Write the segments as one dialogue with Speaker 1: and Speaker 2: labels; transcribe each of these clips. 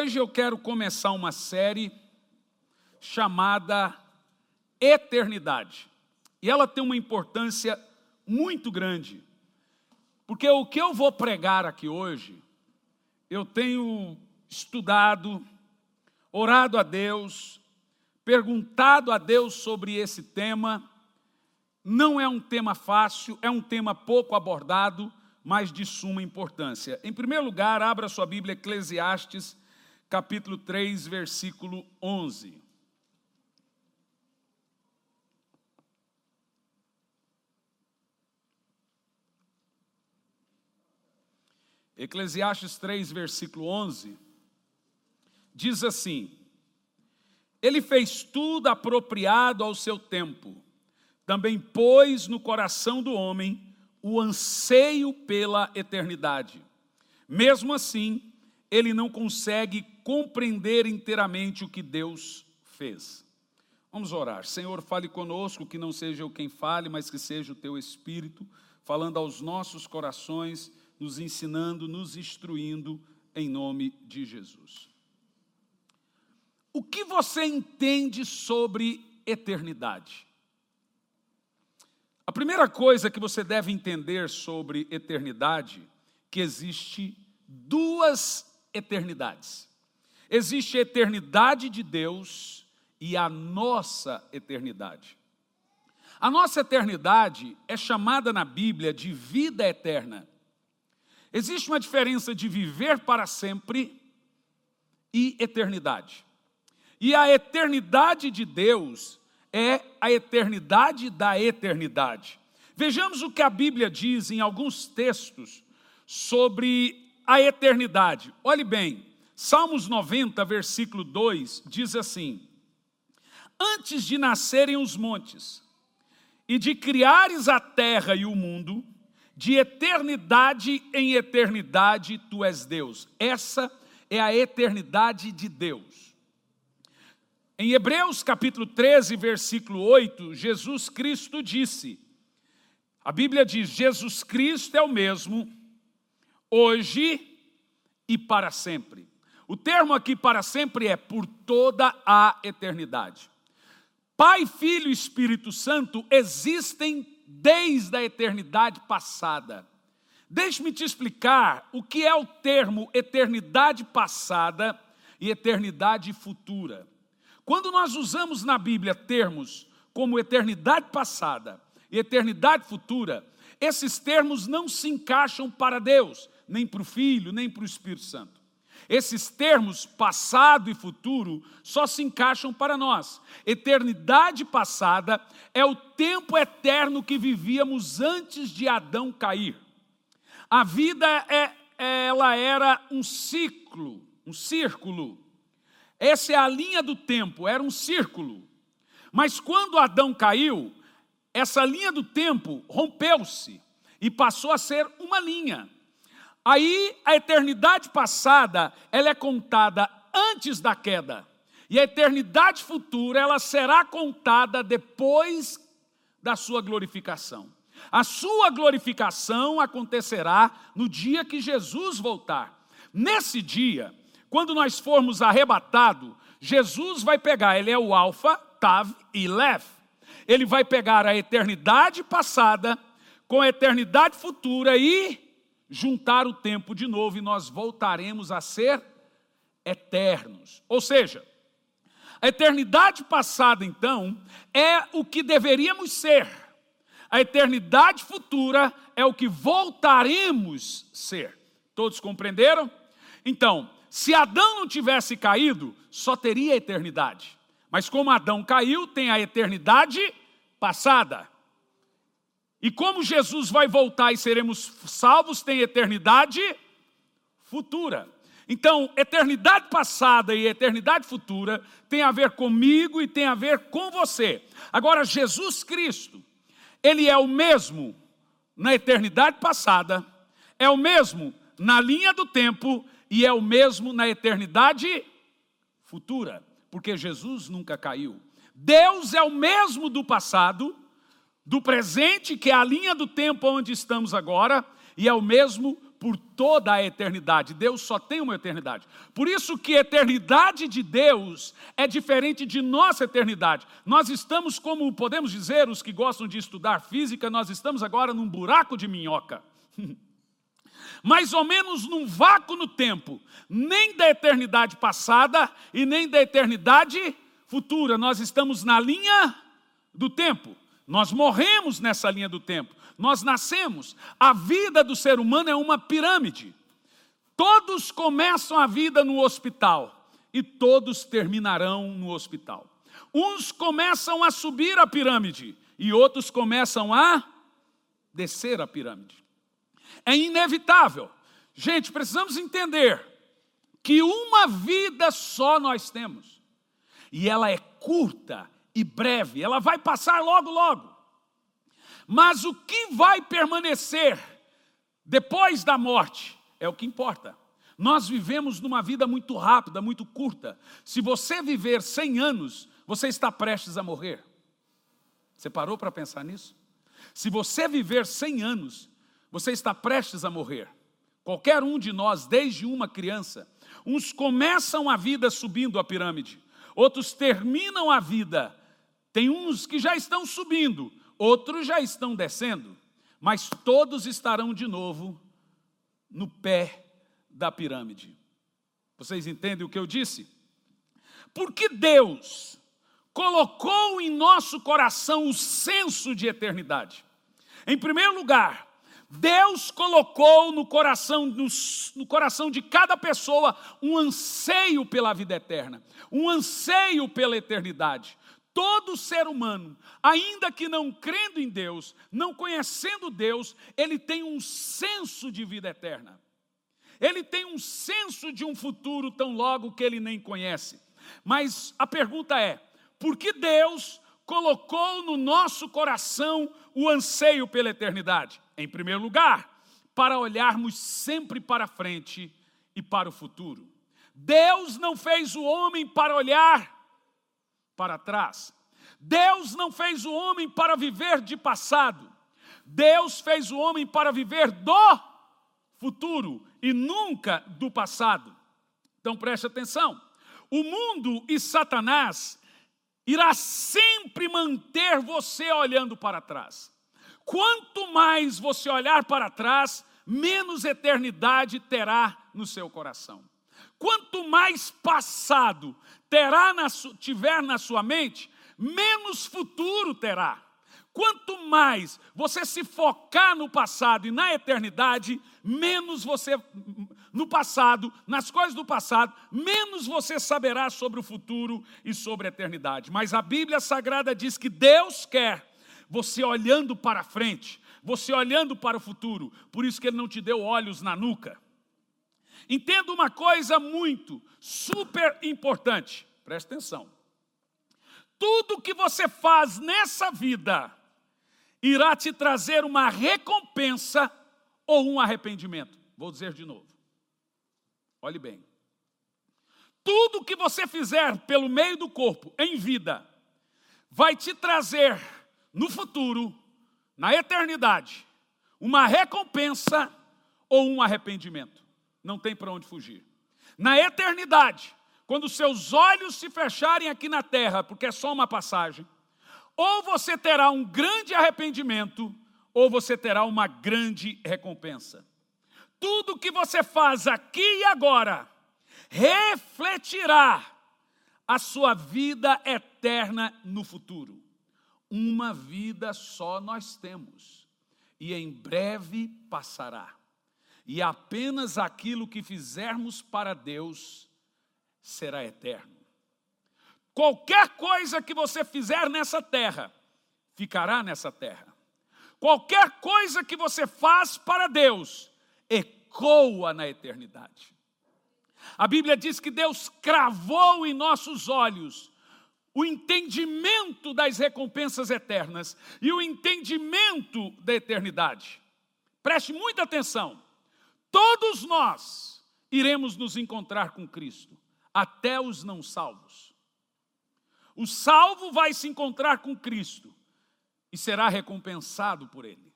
Speaker 1: Hoje eu quero começar uma série chamada Eternidade. E ela tem uma importância muito grande. Porque o que eu vou pregar aqui hoje, eu tenho estudado, orado a Deus, perguntado a Deus sobre esse tema. Não é um tema fácil, é um tema pouco abordado, mas de suma importância. Em primeiro lugar, abra sua Bíblia, Eclesiastes, capítulo 3, versículo 11. Eclesiastes 3, versículo 11, diz assim: Ele fez tudo apropriado ao seu tempo, também pôs no coração do homem o anseio pela eternidade. Mesmo assim, ele não consegue compreender inteiramente o que Deus fez. Vamos orar. Senhor, fale conosco, que não seja eu quem fale, mas que seja o teu Espírito falando aos nossos corações, nos ensinando, nos instruindo, em nome de Jesus. O que você entende sobre eternidade? A primeira coisa que você deve entender sobre eternidade, que existe duas eternidades. Existe a eternidade de Deus e a nossa eternidade. A nossa eternidade é chamada na Bíblia de vida eterna. Existe uma diferença de viver para sempre e eternidade. E a eternidade de Deus é a eternidade da eternidade. Vejamos o que a Bíblia diz em alguns textos sobre a eternidade. Olhe bem, Salmos 90, versículo 2 diz assim: Antes de nascerem os montes e de criares a terra e o mundo, de eternidade em eternidade tu és Deus. Essa é a eternidade de Deus. Em Hebreus capítulo 13, versículo 8, Jesus Cristo disse: a Bíblia diz: Jesus Cristo é o mesmo, hoje e para sempre. O termo aqui para sempre é por toda a eternidade. Pai, Filho e Espírito Santo existem desde a eternidade passada. Deixe-me te explicar o que é o termo eternidade passada e eternidade futura. Quando nós usamos na Bíblia termos como eternidade passada e eternidade futura, esses termos não se encaixam para Deus, nem para o Filho, nem para o Espírito Santo. Esses termos, passado e futuro, só se encaixam para nós. Eternidade passada é o tempo eterno que vivíamos antes de Adão cair. A vida é, ela era um ciclo, um círculo essa é a linha do tempo, era um círculo. Mas quando Adão caiu, essa linha do tempo rompeu-se e passou a ser uma linha. Aí a eternidade passada, ela é contada antes da queda. E a eternidade futura, ela será contada depois da sua glorificação. A sua glorificação acontecerá no dia que Jesus voltar. Nesse dia, quando nós formos arrebatados, Jesus vai pegar, ele é o Alfa, Tav e Lev. Ele vai pegar a eternidade passada com a eternidade futura e juntar o tempo de novo e nós voltaremos a ser eternos. Ou seja, a eternidade passada, então, é o que deveríamos ser. A eternidade futura é o que voltaremos ser. Todos compreenderam? Então, se Adão não tivesse caído, só teria eternidade. Mas como Adão caiu, tem a eternidade passada. E como Jesus vai voltar e seremos salvos, tem eternidade futura. Então, eternidade passada e eternidade futura tem a ver comigo e tem a ver com você. Agora, Jesus Cristo, Ele é o mesmo na eternidade passada, é o mesmo na linha do tempo e é o mesmo na eternidade futura, porque Jesus nunca caiu. Deus é o mesmo do passado, do presente, que é a linha do tempo onde estamos agora, e é o mesmo por toda a eternidade. Deus só tem uma eternidade. Por isso que a eternidade de Deus é diferente de nossa eternidade. Nós estamos, como podemos dizer, os que gostam de estudar física, nós estamos agora num buraco de minhoca. Mais ou menos num vácuo no tempo, nem da eternidade passada e nem da eternidade futura. Nós estamos na linha do tempo. Nós morremos nessa linha do tempo. Nós nascemos. A vida do ser humano é uma pirâmide. Todos começam a vida no hospital e todos terminarão no hospital. Uns começam a subir a pirâmide e outros começam a descer a pirâmide. É inevitável. Gente, precisamos entender que uma vida só nós temos. E ela é curta e breve, ela vai passar logo, logo. Mas o que vai permanecer depois da morte é o que importa. Nós vivemos numa vida muito rápida, muito curta. Se você viver 100 anos, você está prestes a morrer. Você parou para pensar nisso? Se você viver 100 anos, você está prestes a morrer. Qualquer um de nós, desde uma criança, uns começam a vida subindo a pirâmide, outros terminam a vida. Tem uns que já estão subindo, outros já estão descendo, mas todos estarão de novo no pé da pirâmide. Vocês entendem o que eu disse? Porque Deus colocou em nosso coração o senso de eternidade. Em primeiro lugar, Deus colocou no coração, no, no, coração de cada pessoa um anseio pela vida eterna, um anseio pela eternidade. Todo ser humano, ainda que não crendo em Deus, não conhecendo Deus, ele tem um senso de vida eterna. Ele tem um senso de um futuro tão logo que ele nem conhece. Mas a pergunta é: por que Deus colocou no nosso coração o anseio pela eternidade? Em primeiro lugar, para olharmos sempre para frente e para o futuro. Deus não fez o homem para olhar para trás. Deus não fez o homem para viver de passado. Deus fez o homem para viver do futuro e nunca do passado. Então preste atenção. O mundo e Satanás irá sempre manter você olhando para trás. Quanto mais você olhar para trás, menos eternidade terá no seu coração. Quanto mais passado terá na, tiver na sua mente, menos futuro terá. Quanto mais você se focar no passado e na eternidade, menos você, no passado, nas coisas do passado, menos você saberá sobre o futuro e sobre a eternidade. Mas a Bíblia Sagrada diz que Deus quer você olhando para frente, você olhando para o futuro, por isso que Ele não te deu olhos na nuca. Entenda uma coisa muito, super importante, preste atenção. Tudo que você faz nessa vida irá te trazer uma recompensa ou um arrependimento. Vou dizer de novo. Olhe bem. Tudo que você fizer pelo meio do corpo em vida vai te trazer no futuro, na eternidade, uma recompensa ou um arrependimento não tem para onde fugir. Na eternidade, quando seus olhos se fecharem aqui na terra, porque é só uma passagem, ou você terá um grande arrependimento, ou você terá uma grande recompensa. Tudo que você faz aqui e agora refletirá a sua vida eterna no futuro. Uma vida só nós temos, e em breve passará e apenas aquilo que fizermos para Deus será eterno. Qualquer coisa que você fizer nessa terra, ficará nessa terra. Qualquer coisa que você faz para Deus, ecoa na eternidade. A Bíblia diz que Deus cravou em nossos olhos o entendimento das recompensas eternas e o entendimento da eternidade. Preste muita atenção. Todos nós iremos nos encontrar com Cristo, até os não salvos. O salvo vai se encontrar com Cristo e será recompensado por Ele.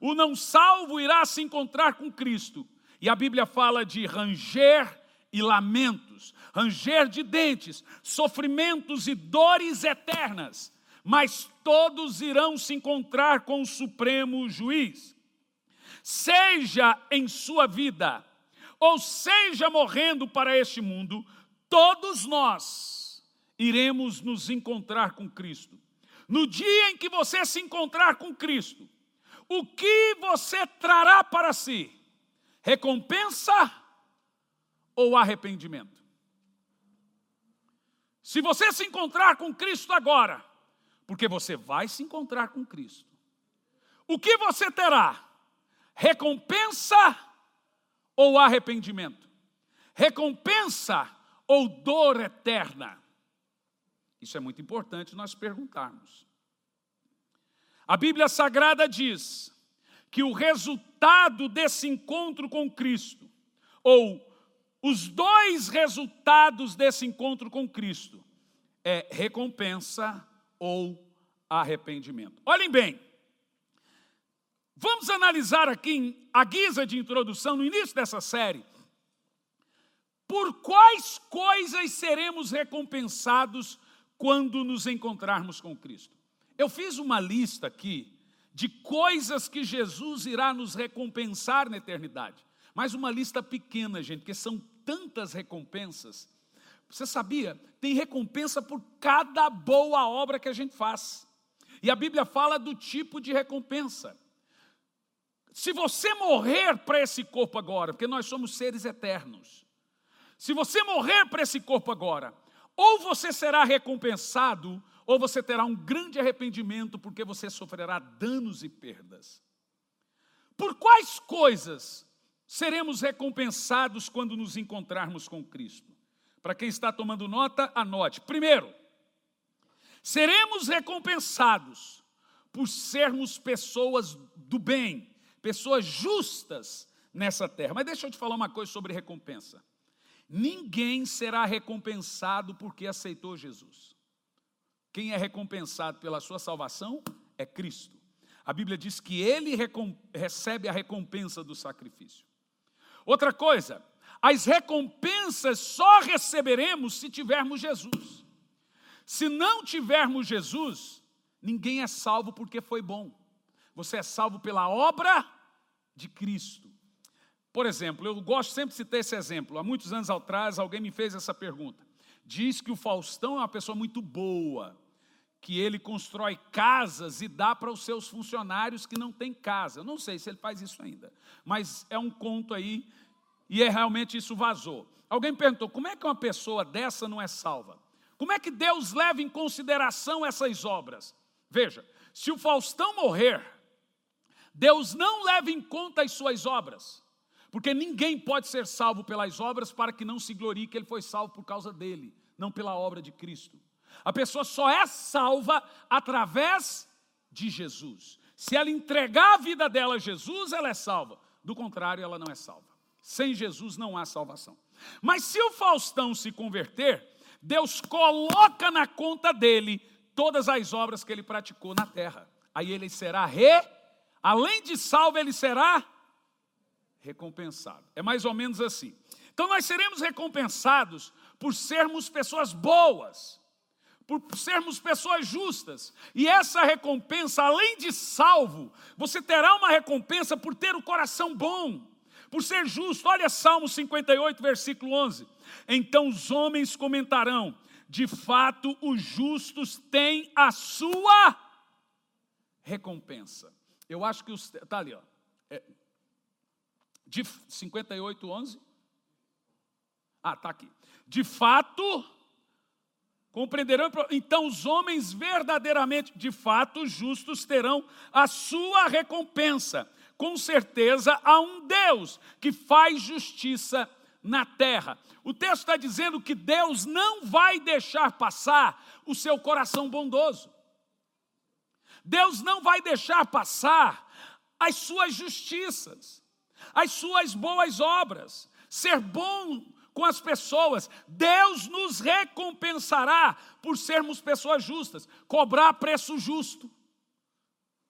Speaker 1: o não salvo irá se encontrar com Cristo. E a Bíblia fala de ranger e lamentos, ranger de dentes, sofrimentos e dores eternas, mas todos irão se encontrar com o Supremo Juiz. Seja em sua vida, ou seja morrendo para este mundo, todos nós iremos nos encontrar com Cristo. No dia em que você se encontrar com Cristo, o que você trará para si? Recompensa ou arrependimento? Se você se encontrar com Cristo agora, porque você vai se encontrar com Cristo, o que você terá? Recompensa ou arrependimento? Recompensa ou dor eterna? Isso é muito importante nós perguntarmos. A Bíblia Sagrada diz que o resultado desse encontro com Cristo, ou os dois resultados desse encontro com Cristo, é recompensa ou arrependimento. Olhem bem, vamos analisar aqui, a guisa de introdução, no início dessa série, por quais coisas seremos recompensados quando nos encontrarmos com Cristo. Eu fiz uma lista aqui de coisas que Jesus irá nos recompensar na eternidade. Mas uma lista pequena, gente, porque são tantas recompensas. Você sabia? Tem recompensa por cada boa obra que a gente faz. E a Bíblia fala do tipo de recompensa. Se você morrer para esse corpo agora, porque nós somos seres eternos, se você morrer para esse corpo agora, ou você será recompensado, ou você terá um grande arrependimento, porque você sofrerá danos e perdas. Por quais coisas seremos recompensados quando nos encontrarmos com Cristo? Para quem está tomando nota, anote. Primeiro, seremos recompensados por sermos pessoas do bem, pessoas justas nessa terra. Mas deixa eu te falar uma coisa sobre recompensa. Ninguém será recompensado porque aceitou Jesus. Quem é recompensado pela sua salvação é Cristo. A Bíblia diz que ele recebe a recompensa do sacrifício. Outra coisa, as recompensas só receberemos se tivermos Jesus. Se não tivermos Jesus, ninguém é salvo porque foi bom. Você é salvo pela obra de Cristo. Por exemplo, eu gosto sempre de citar esse exemplo. Há muitos anos atrás, alguém me fez essa pergunta. Diz que o Faustão é uma pessoa muito boa, que ele constrói casas e dá para os seus funcionários que não têm casa. Não sei se ele faz isso ainda, mas é um conto aí e é realmente isso vazou. Alguém perguntou: como é que uma pessoa dessa não é salva? Como é que Deus leva em consideração essas obras? Veja, se o Faustão morrer, Deus não leva em conta as suas obras. Porque ninguém pode ser salvo pelas obras para que não se glorie que ele foi salvo por causa dele, não pela obra de Cristo. A pessoa só é salva através de Jesus. Se ela entregar a vida dela a Jesus, ela é salva. Do contrário, ela não é salva. Sem Jesus não há salvação. Mas se o Faustão se converter, Deus coloca na conta dele todas as obras que ele praticou na terra. Aí ele será re, além de salvo, ele será recompensado. É mais ou menos assim. Então nós seremos recompensados por sermos pessoas boas, por sermos pessoas justas. E essa recompensa, além de salvo, você terá uma recompensa por ter o coração bom, por ser justo. Olha Salmo 58, versículo 11. Então os homens comentarão: de fato, os justos têm a sua recompensa. Eu acho que os. Está ali, ó. É, de 58, 11. Ah, está aqui. De fato, compreenderão. Então, os homens verdadeiramente, de fato, justos terão a sua recompensa. Com certeza, há um Deus que faz justiça na terra. O texto está dizendo que Deus não vai deixar passar o seu coração bondoso. Deus não vai deixar passar as suas justiças as suas boas obras, ser bom com as pessoas. Deus nos recompensará por sermos pessoas justas, cobrar preço justo.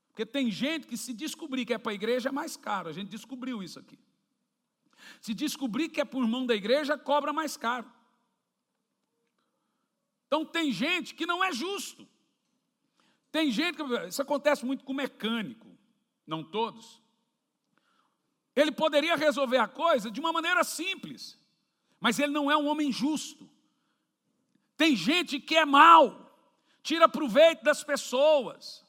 Speaker 1: Porque tem gente que se descobrir que é para a igreja é mais caro, a gente descobriu isso aqui. Se descobrir que é por mão da igreja, cobra mais caro. Então tem gente que não é justo. Tem gente que. Isso acontece muito com mecânico, não todos. Ele poderia resolver a coisa de uma maneira simples, mas ele não é um homem justo. Tem gente que é mal, tira proveito das pessoas,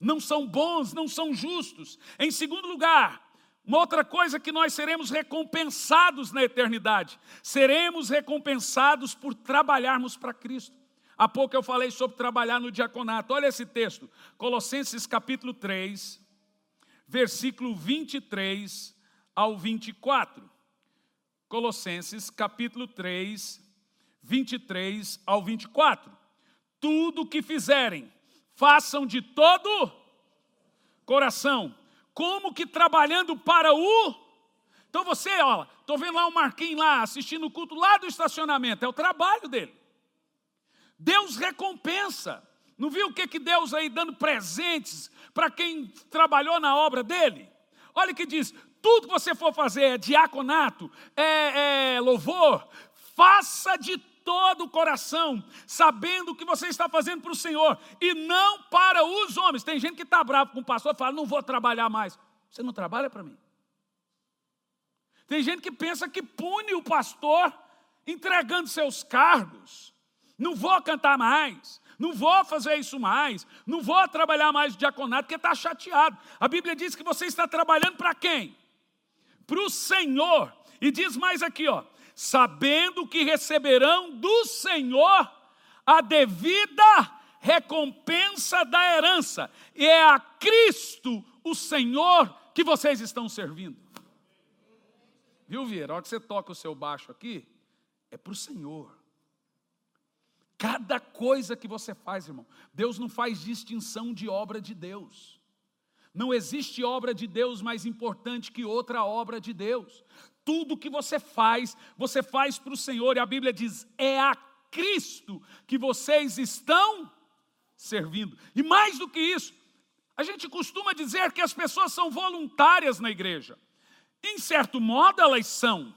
Speaker 1: não são bons, não são justos. Em segundo lugar, uma outra coisa que nós seremos recompensados na eternidade, seremos recompensados por trabalharmos para Cristo. Há pouco eu falei sobre trabalhar no diaconato. Olha esse texto, Colossenses capítulo 3, versículo 23 ao 24. Colossenses capítulo 3, 23 ao 24. Tudo o que fizerem, façam de todo coração, como que trabalhando para o. Então você, olha, estou vendo lá o Marquinhos lá, assistindo o culto lá do estacionamento, é o trabalho dele. Deus recompensa. Não viu o que, que Deus aí dando presentes para quem trabalhou na obra dele? Olha que diz: tudo que você for fazer é diaconato, é, é louvor, faça de todo o coração, sabendo o que você está fazendo para o Senhor e não para os homens. Tem gente que está bravo com o pastor e fala: não vou trabalhar mais. Você não trabalha para mim. Tem gente que pensa que pune o pastor entregando seus cargos. Não vou cantar mais, não vou fazer isso mais, não vou trabalhar mais de diaconato, porque está chateado. A Bíblia diz que você está trabalhando para quem? Para o Senhor. E diz mais aqui, ó, sabendo que receberão do Senhor a devida recompensa da herança. E é a Cristo, o Senhor, que vocês estão servindo. Viu, Vieira? A hora que você toca o seu baixo aqui, é para o Senhor. Cada coisa que você faz, irmão, Deus não faz distinção de obra de Deus. Não existe obra de Deus mais importante que outra obra de Deus. Tudo que você faz, você faz para o Senhor, e a Bíblia diz: é a Cristo que vocês estão servindo. E mais do que isso, a gente costuma dizer que as pessoas são voluntárias na igreja. Em certo modo, elas são,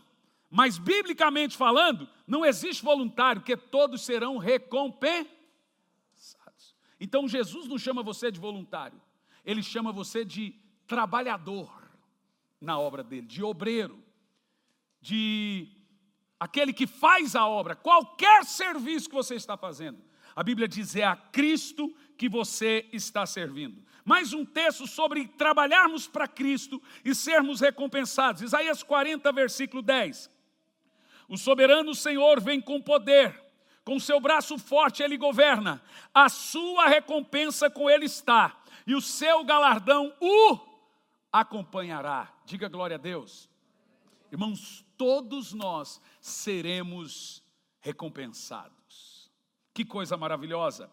Speaker 1: mas biblicamente falando, não existe voluntário, porque todos serão recompensados. Então Jesus não chama você de voluntário, ele chama você de trabalhador na obra dele, de obreiro, de aquele que faz a obra, qualquer serviço que você está fazendo. A Bíblia diz: é a Cristo que você está servindo. Mais um texto sobre trabalharmos para Cristo e sermos recompensados. Isaías 40, versículo 10. O soberano Senhor vem com poder, com seu braço forte ele governa, a sua recompensa com ele está, e o seu galardão o acompanhará. Diga glória a Deus. Irmãos, todos nós seremos recompensados. Que coisa maravilhosa.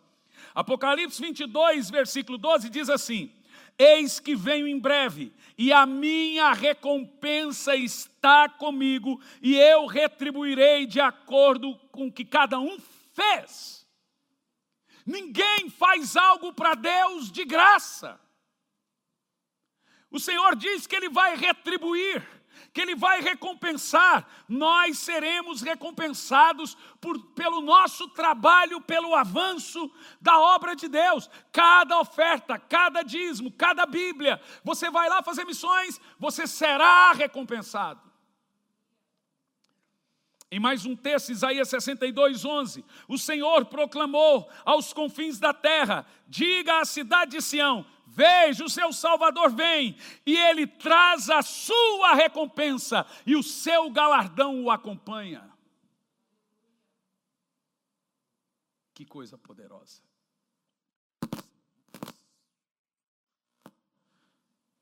Speaker 1: Apocalipse 22, versículo 12 diz assim: Eis que venho em breve, e a minha recompensa está comigo, e eu retribuirei de acordo com o que cada um fez. Ninguém faz algo para Deus de graça. O Senhor diz que Ele vai retribuir que Ele vai recompensar. Nós seremos recompensados por, pelo nosso trabalho, pelo avanço da obra de Deus. Cada oferta, cada dízimo, cada Bíblia, você vai lá fazer missões, você será recompensado. Em mais um texto, Isaías 62, 11: O Senhor proclamou aos confins da terra: diga à cidade de Sião, Veja, o seu Salvador vem e ele traz a sua recompensa e o seu galardão o acompanha. Que coisa poderosa.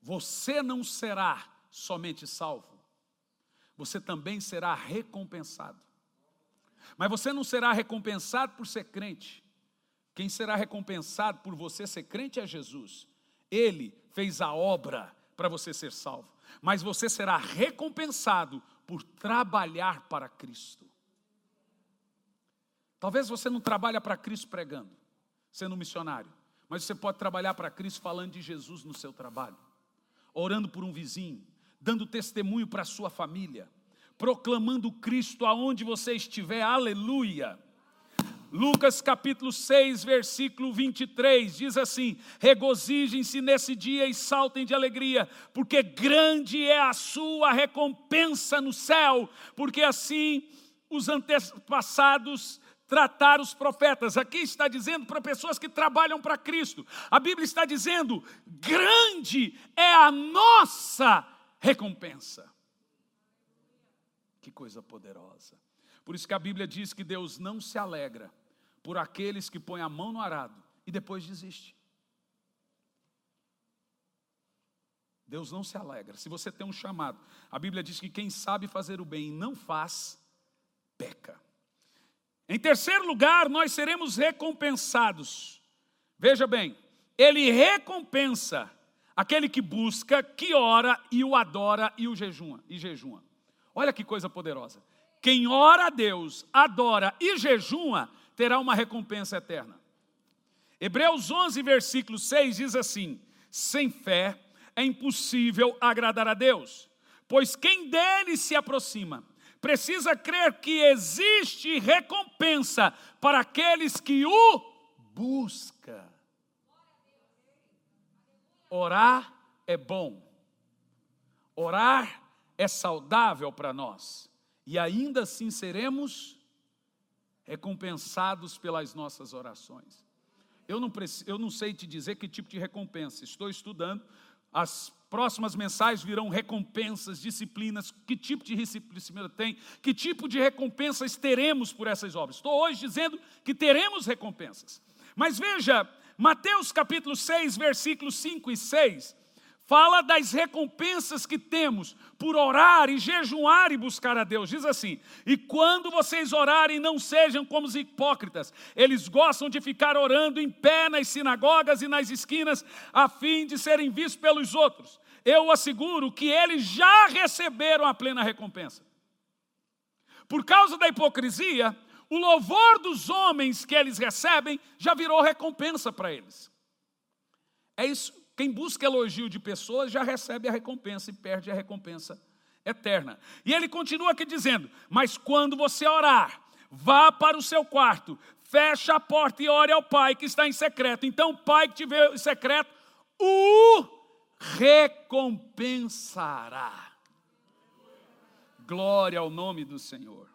Speaker 1: Você não será somente salvo, você também será recompensado. Mas você não será recompensado por ser crente. Quem será recompensado por você ser crente é Jesus. Ele fez a obra para você ser salvo, mas você será recompensado por trabalhar para Cristo. Talvez você não trabalhe para Cristo pregando, sendo missionário, Mas você pode trabalhar para Cristo falando de Jesus no seu trabalho, orando por um vizinho, dando testemunho para a sua família, proclamando Cristo aonde você estiver, aleluia. Lucas capítulo 6, versículo 23, diz assim: Regozijem-se nesse dia e saltem de alegria, porque grande é a sua recompensa no céu, porque assim os antepassados trataram os profetas. Aqui está dizendo para pessoas que trabalham para Cristo. A Bíblia está dizendo: grande é a nossa recompensa. Que coisa poderosa. Por isso que a Bíblia diz que Deus não se alegra por aqueles que põem a mão no arado e depois desiste. Deus não se alegra. Se você tem um chamado, a Bíblia diz que quem sabe fazer o bem e não faz, peca. Em terceiro lugar, nós seremos recompensados. Veja bem, ele recompensa aquele que busca, que ora e o adora e o jejuma, e jejuma. Olha que coisa poderosa. Quem ora a Deus, adora e jejuma, terá uma recompensa eterna. Hebreus 11, versículo 6 diz assim: Sem fé é impossível agradar a Deus, pois quem dele se aproxima precisa crer que existe recompensa para aqueles que o busca. Orar é bom. Orar é saudável para nós. E ainda assim seremos recompensados pelas nossas orações. Eu não, eu não sei te dizer que tipo de recompensa, estou estudando, as próximas mensagens virão recompensas, disciplinas, que tipo de disciplina tem, que tipo de recompensas teremos por essas obras. Estou hoje dizendo que teremos recompensas. Mas veja, Mateus capítulo 6, versículos 5 e 6, fala das recompensas que temos por orar e jejuar e buscar a Deus. Diz assim: E quando vocês orarem, não sejam como os hipócritas, eles gostam de ficar orando em pé nas sinagogas e nas esquinas, a fim de serem vistos pelos outros. Eu asseguro que eles já receberam a plena recompensa. Por causa da hipocrisia, o louvor dos homens que eles recebem já virou recompensa para eles. É isso quem busca elogio de pessoas já recebe a recompensa e perde a recompensa eterna. E ele continua aqui dizendo: Mas quando você orar, vá para o seu quarto, feche a porta e ore ao Pai que está em secreto. Então o Pai que te vê em secreto o recompensará. Glória ao nome do Senhor.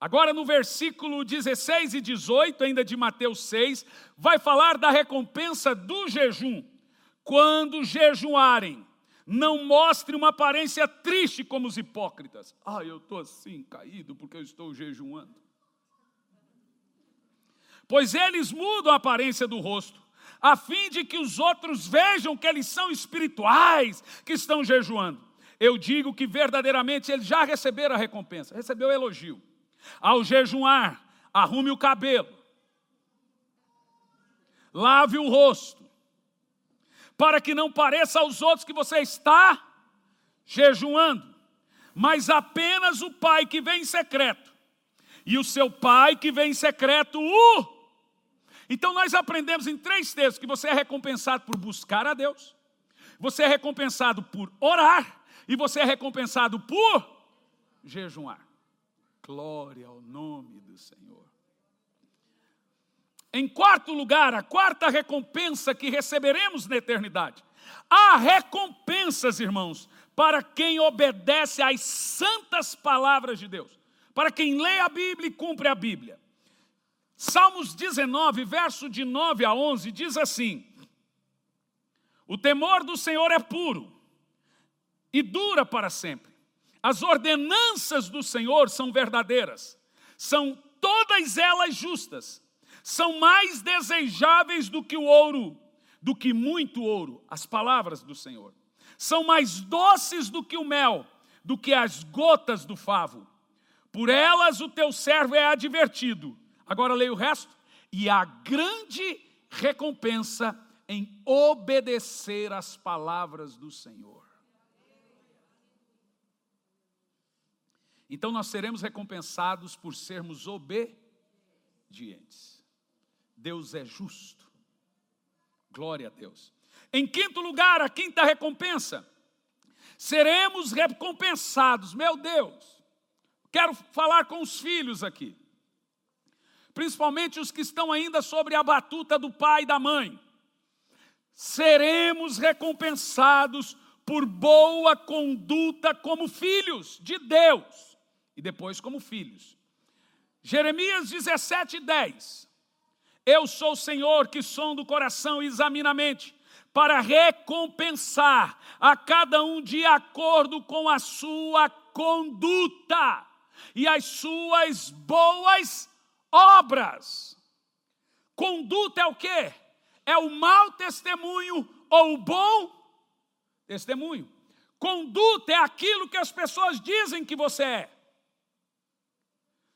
Speaker 1: Agora, no versículo 16 e 18, ainda de Mateus 6, vai falar da recompensa do jejum. Quando jejuarem, não mostre uma aparência triste como os hipócritas. Ah, eu estou assim, caído, porque eu estou jejuando. Pois eles mudam a aparência do rosto, a fim de que os outros vejam que eles são espirituais, que estão jejuando. Eu digo que verdadeiramente eles já receberam a recompensa, recebeu o elogio. Ao jejuar, arrume o cabelo, lave o rosto, para que não pareça aos outros que você está jejuando, mas apenas o pai que vem em secreto, e o seu pai que vem em secreto o. Então nós aprendemos em três textos que você é recompensado por buscar a Deus, você é recompensado por orar, e você é recompensado por jejuar. Glória ao nome do Senhor. Em quarto lugar, a quarta recompensa que receberemos na eternidade. Há recompensas, irmãos, para quem obedece às santas palavras de Deus, para quem lê a Bíblia e cumpre a Bíblia. Salmos 19, verso de 9 a 11, diz assim: O temor do Senhor é puro e dura para sempre. As ordenanças do Senhor são verdadeiras, são todas elas justas, são mais desejáveis do que o ouro, do que muito ouro, as palavras do Senhor. São mais doces do que o mel, do que as gotas do favo. Por elas o teu servo é advertido. Agora leia o resto. E a grande recompensa em obedecer às palavras do Senhor. Então nós seremos recompensados por sermos obedientes. Deus é justo. Glória a Deus. Em quinto lugar, a quinta recompensa. Seremos recompensados, meu Deus. Quero falar com os filhos aqui, principalmente os que estão ainda sobre a batuta do pai e da mãe. Seremos recompensados por boa conduta como filhos de Deus e depois como filhos. Jeremias 17, 10. Eu sou o Senhor que som do coração e examina a mente, para recompensar a cada um de acordo com a sua conduta e as suas boas obras. Conduta é o quê? É o mau testemunho ou o bom testemunho. Conduta é aquilo que as pessoas dizem que você é.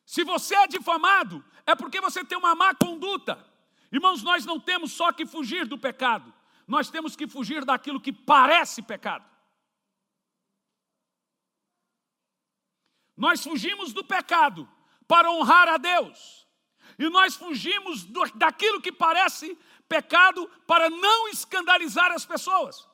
Speaker 1: Se você é difamado, é porque você tem uma má conduta. Irmãos, nós não temos só que fugir do pecado, nós temos que fugir daquilo que parece pecado. Nós fugimos do pecado para honrar a Deus, e nós fugimos do, daquilo que parece pecado para não escandalizar as pessoas.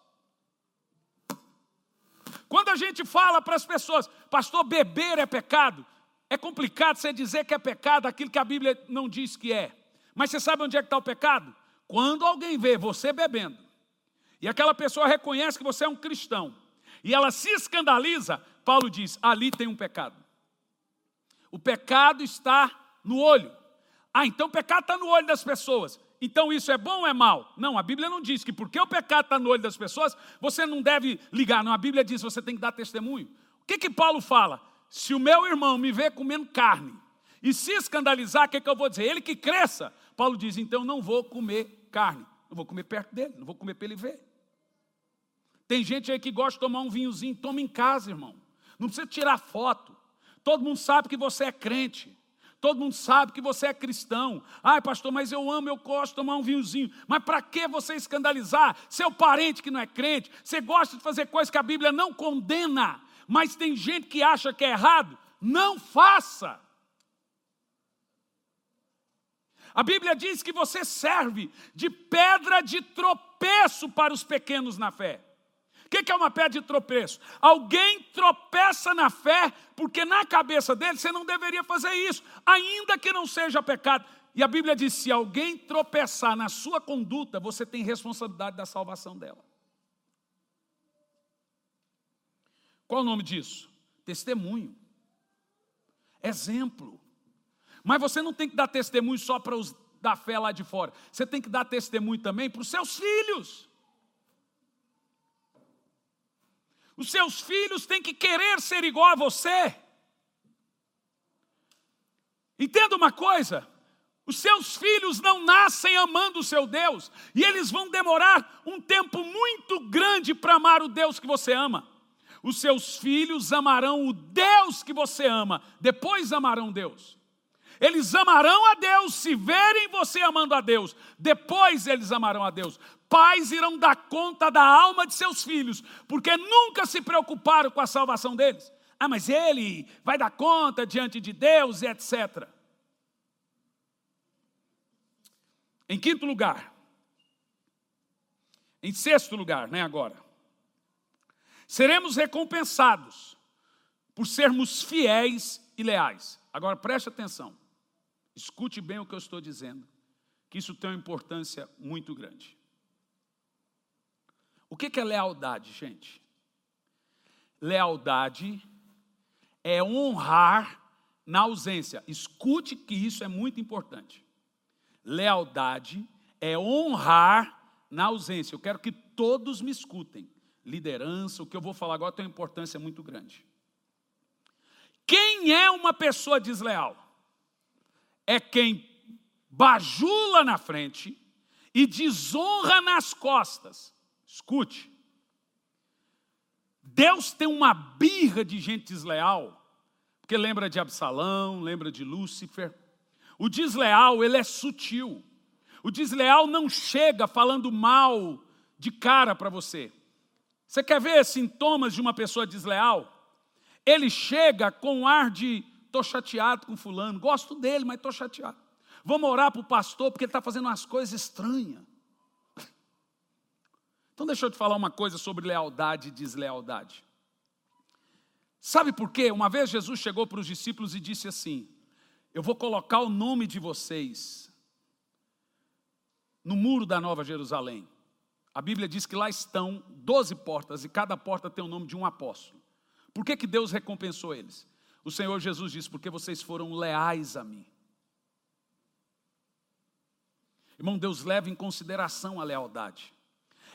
Speaker 1: Quando a gente fala para as pessoas, pastor, beber é pecado, é complicado você dizer que é pecado aquilo que a Bíblia não diz que é. Mas você sabe onde é que está o pecado? Quando alguém vê você bebendo, e aquela pessoa reconhece que você é um cristão, e ela se escandaliza, Paulo diz: ali tem um pecado. O pecado está no olho. Ah, então o pecado está no olho das pessoas. Então isso é bom ou é mal? Não, a Bíblia não diz que porque o pecado está no olho das pessoas, você não deve ligar. Não, a Bíblia diz que você tem que dar testemunho. O que que Paulo fala? Se o meu irmão me vê comendo carne e se escandalizar, o que, que eu vou dizer? Ele que cresça. Paulo diz: então não vou comer carne, não vou comer perto dele, não vou comer para ele ver. Tem gente aí que gosta de tomar um vinhozinho, toma em casa, irmão. Não precisa tirar foto. Todo mundo sabe que você é crente. Todo mundo sabe que você é cristão. Ai, pastor, mas eu amo, eu gosto de tomar um vinhozinho. Mas para que você escandalizar seu parente que não é crente? Você gosta de fazer coisas que a Bíblia não condena mas tem gente que acha que é errado, não faça. A Bíblia diz que você serve de pedra de tropeço para os pequenos na fé. O que é uma pedra de tropeço? Alguém tropeça na fé, porque na cabeça dele você não deveria fazer isso, ainda que não seja pecado. E a Bíblia diz: se alguém tropeçar na sua conduta, você tem responsabilidade da salvação dela. Qual o nome disso? Testemunho. Exemplo. Mas você não tem que dar testemunho só para os da fé lá de fora. Você tem que dar testemunho também para os seus filhos. Os seus filhos têm que querer ser igual a você. Entenda uma coisa: os seus filhos não nascem amando o seu Deus, e eles vão demorar um tempo muito grande para amar o Deus que você ama os seus filhos amarão o Deus que você ama, depois amarão Deus. Eles amarão a Deus se verem você amando a Deus, depois eles amarão a Deus. Pais irão dar conta da alma de seus filhos, porque nunca se preocuparam com a salvação deles. Ah, mas ele vai dar conta diante de Deus e etc. Em quinto lugar, em sexto lugar, né, agora. Seremos recompensados por sermos fiéis e leais. Agora preste atenção, escute bem o que eu estou dizendo, que isso tem uma importância muito grande. O que é lealdade, gente? Lealdade é honrar na ausência. Escute que isso é muito importante. Lealdade é honrar na ausência. Eu quero que todos me escutem liderança, o que eu vou falar agora tem uma importância muito grande. Quem é uma pessoa desleal? É quem bajula na frente e desonra nas costas. Escute. Deus tem uma birra de gente desleal, porque lembra de Absalão, lembra de Lúcifer. O desleal, ele é sutil. O desleal não chega falando mal de cara para você. Você quer ver sintomas de uma pessoa desleal? Ele chega com um ar de estou chateado com fulano, gosto dele, mas estou chateado. Vamos orar para o pastor porque ele está fazendo umas coisas estranhas. Então deixa eu te falar uma coisa sobre lealdade e deslealdade. Sabe por quê? Uma vez Jesus chegou para os discípulos e disse assim: Eu vou colocar o nome de vocês no muro da Nova Jerusalém. A Bíblia diz que lá estão doze portas e cada porta tem o nome de um apóstolo. Por que, que Deus recompensou eles? O Senhor Jesus disse: Porque vocês foram leais a mim. Irmão, Deus leva em consideração a lealdade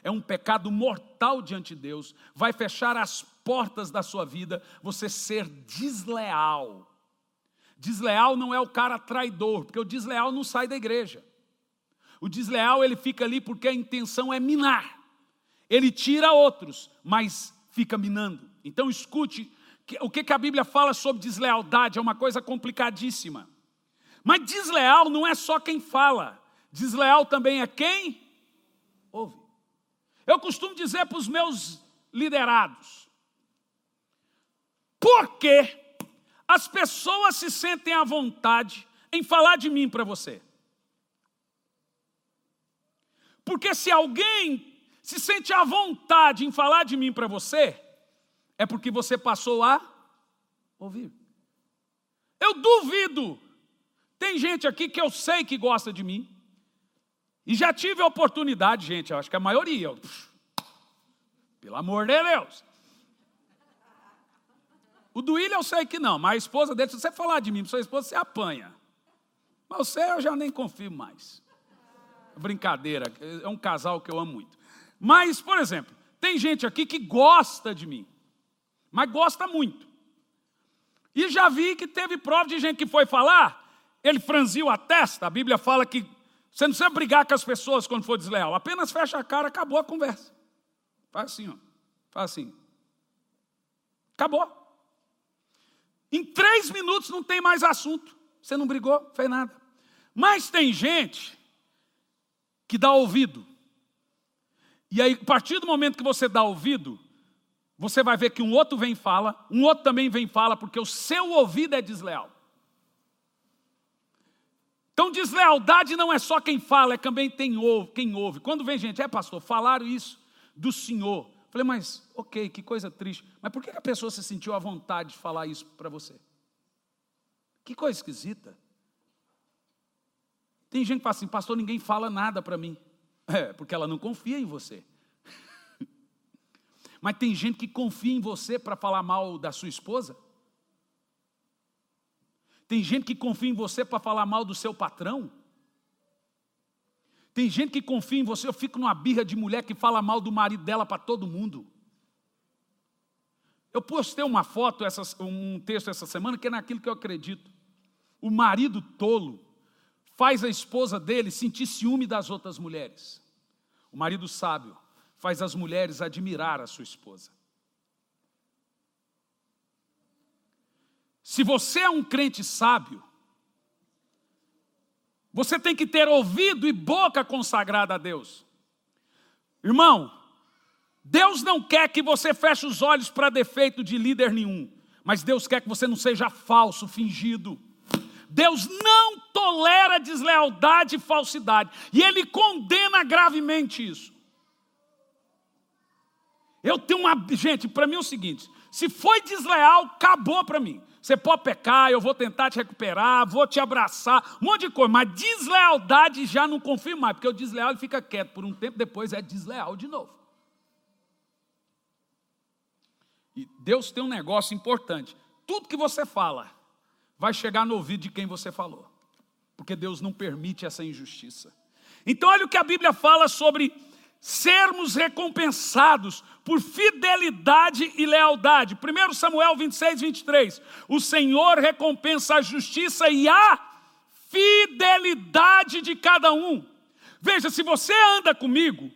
Speaker 1: é um pecado mortal diante de Deus, vai fechar as portas da sua vida, você ser desleal. Desleal não é o cara traidor, porque o desleal não sai da igreja. O desleal ele fica ali porque a intenção é minar. Ele tira outros, mas fica minando. Então escute o que a Bíblia fala sobre deslealdade, é uma coisa complicadíssima. Mas desleal não é só quem fala, desleal também é quem ouve. Eu costumo dizer para os meus liderados, por que as pessoas se sentem à vontade em falar de mim para você? Porque se alguém se sente à vontade em falar de mim para você, é porque você passou a ouvir. Eu duvido. Tem gente aqui que eu sei que gosta de mim, e já tive a oportunidade, gente, eu acho que a maioria, pelo amor de Deus. O do William eu sei que não, mas a esposa dele, se você falar de mim, sua esposa, você apanha. Mas você eu já nem confio mais. Brincadeira, é um casal que eu amo muito. Mas, por exemplo, tem gente aqui que gosta de mim, mas gosta muito. E já vi que teve prova de gente que foi falar, ele franziu a testa, a Bíblia fala que você não precisa brigar com as pessoas quando for desleal, apenas fecha a cara, acabou a conversa. Faz assim, ó. Faz assim. Acabou. Em três minutos não tem mais assunto. Você não brigou, fez nada. Mas tem gente que dá ouvido. E aí, a partir do momento que você dá ouvido, você vai ver que um outro vem e fala, um outro também vem e fala, porque o seu ouvido é desleal. Então, deslealdade não é só quem fala, é também tem quem ouve. Quando vem gente, é pastor, falaram isso do Senhor. Falei, mas ok, que coisa triste. Mas por que a pessoa se sentiu à vontade de falar isso para você? Que coisa esquisita. Tem gente que fala assim, pastor, ninguém fala nada para mim. É, porque ela não confia em você. Mas tem gente que confia em você para falar mal da sua esposa. Tem gente que confia em você para falar mal do seu patrão. Tem gente que confia em você, eu fico numa birra de mulher que fala mal do marido dela para todo mundo. Eu postei uma foto, um texto essa semana, que é naquilo que eu acredito. O marido tolo faz a esposa dele sentir ciúme das outras mulheres. O marido sábio faz as mulheres admirar a sua esposa. Se você é um crente sábio, você tem que ter ouvido e boca consagrada a Deus. Irmão, Deus não quer que você feche os olhos para defeito de líder nenhum, mas Deus quer que você não seja falso, fingido. Deus não tolera deslealdade e falsidade, e Ele condena gravemente isso. Eu tenho uma. Gente, para mim é o seguinte: se foi desleal, acabou para mim. Você pode pecar, eu vou tentar te recuperar, vou te abraçar, um monte de coisa, mas deslealdade já não confio mais, porque o desleal ele fica quieto por um tempo, depois é desleal de novo. E Deus tem um negócio importante: tudo que você fala vai chegar no ouvido de quem você falou, porque Deus não permite essa injustiça. Então, olha o que a Bíblia fala sobre sermos recompensados por fidelidade e lealdade. 1 Samuel 26, 23. O Senhor recompensa a justiça e a fidelidade de cada um. Veja, se você anda comigo,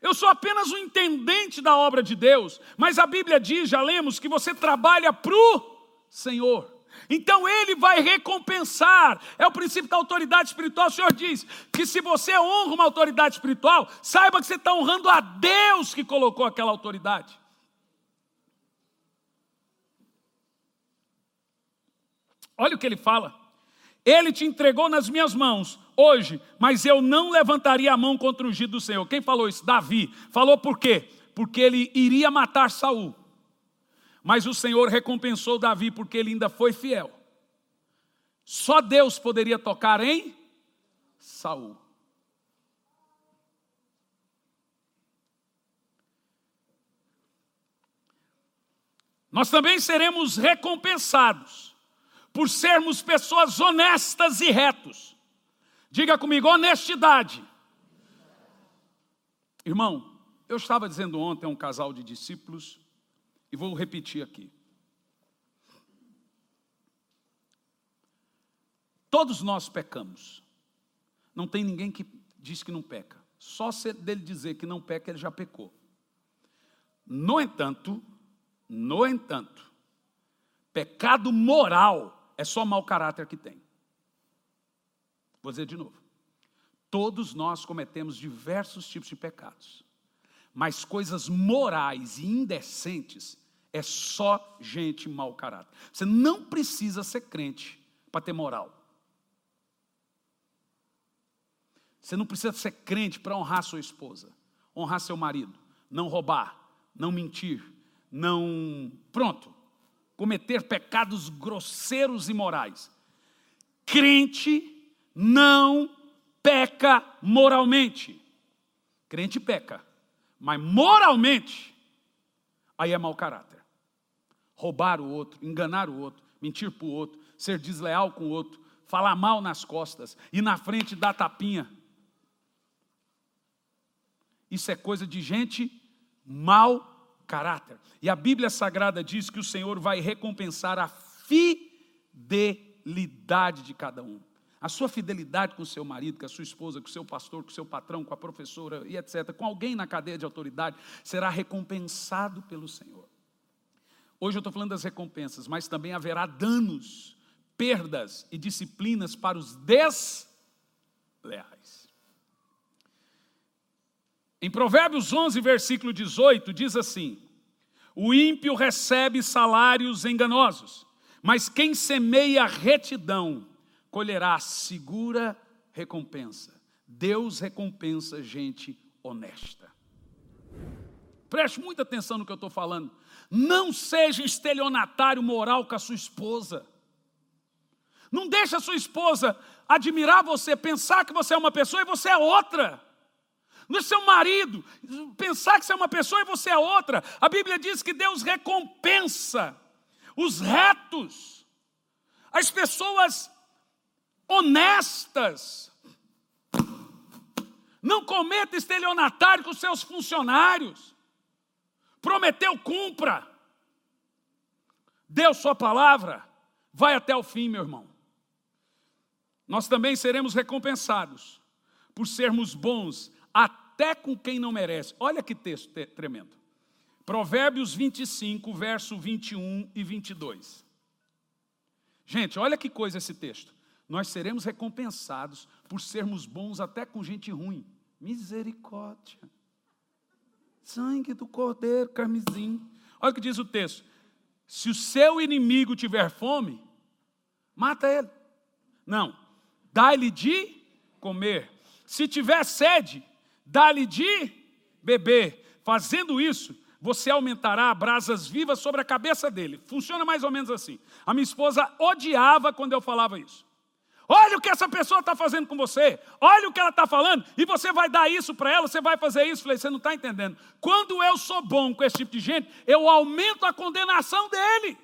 Speaker 1: eu sou apenas um intendente da obra de Deus, mas a Bíblia diz, já lemos, que você trabalha para o Senhor. Então ele vai recompensar. É o princípio da autoridade espiritual. O Senhor diz que se você honra uma autoridade espiritual, saiba que você está honrando a Deus que colocou aquela autoridade. Olha o que ele fala. Ele te entregou nas minhas mãos hoje, mas eu não levantaria a mão contra o ungido do Senhor. Quem falou isso? Davi. Falou por quê? Porque ele iria matar Saul. Mas o Senhor recompensou Davi porque ele ainda foi fiel. Só Deus poderia tocar em Saul. Nós também seremos recompensados por sermos pessoas honestas e retos. Diga comigo, honestidade. Irmão, eu estava dizendo ontem a um casal de discípulos, e vou repetir aqui. Todos nós pecamos. Não tem ninguém que diz que não peca. Só se dele dizer que não peca, ele já pecou. No entanto, no entanto, pecado moral é só mau caráter que tem. Vou dizer de novo. Todos nós cometemos diversos tipos de pecados, mas coisas morais e indecentes é só gente mau caráter. Você não precisa ser crente para ter moral. Você não precisa ser crente para honrar sua esposa, honrar seu marido, não roubar, não mentir, não. Pronto. Cometer pecados grosseiros e morais. Crente não peca moralmente. Crente peca, mas moralmente, aí é mau caráter. Roubar o outro, enganar o outro, mentir para o outro, ser desleal com o outro, falar mal nas costas e na frente dar tapinha. Isso é coisa de gente mal caráter. E a Bíblia Sagrada diz que o Senhor vai recompensar a fidelidade de cada um. A sua fidelidade com o seu marido, com a sua esposa, com o seu pastor, com o seu patrão, com a professora e etc., com alguém na cadeia de autoridade, será recompensado pelo Senhor. Hoje eu estou falando das recompensas, mas também haverá danos, perdas e disciplinas para os desleais. Em Provérbios 11, versículo 18, diz assim: O ímpio recebe salários enganosos, mas quem semeia retidão colherá segura recompensa. Deus recompensa gente honesta. Preste muita atenção no que eu estou falando. Não seja estelionatário moral com a sua esposa. Não deixe a sua esposa admirar você, pensar que você é uma pessoa e você é outra no seu marido, pensar que você é uma pessoa e você é outra. A Bíblia diz que Deus recompensa os retos, as pessoas honestas. Não cometa estelionatário com seus funcionários. Prometeu, cumpra. Deu sua palavra, vai até o fim, meu irmão. Nós também seremos recompensados por sermos bons até com quem não merece. Olha que texto tremendo. Provérbios 25, verso 21 e 22. Gente, olha que coisa esse texto. Nós seremos recompensados por sermos bons até com gente ruim. Misericórdia. Sangue do cordeiro, carmesim. Olha o que diz o texto. Se o seu inimigo tiver fome, mata ele. Não, dá-lhe de comer. Se tiver sede, dá-lhe de beber. Fazendo isso, você aumentará brasas vivas sobre a cabeça dele. Funciona mais ou menos assim. A minha esposa odiava quando eu falava isso. Olha o que essa pessoa está fazendo com você, olha o que ela está falando, e você vai dar isso para ela, você vai fazer isso. Falei, você não está entendendo. Quando eu sou bom com esse tipo de gente, eu aumento a condenação dele.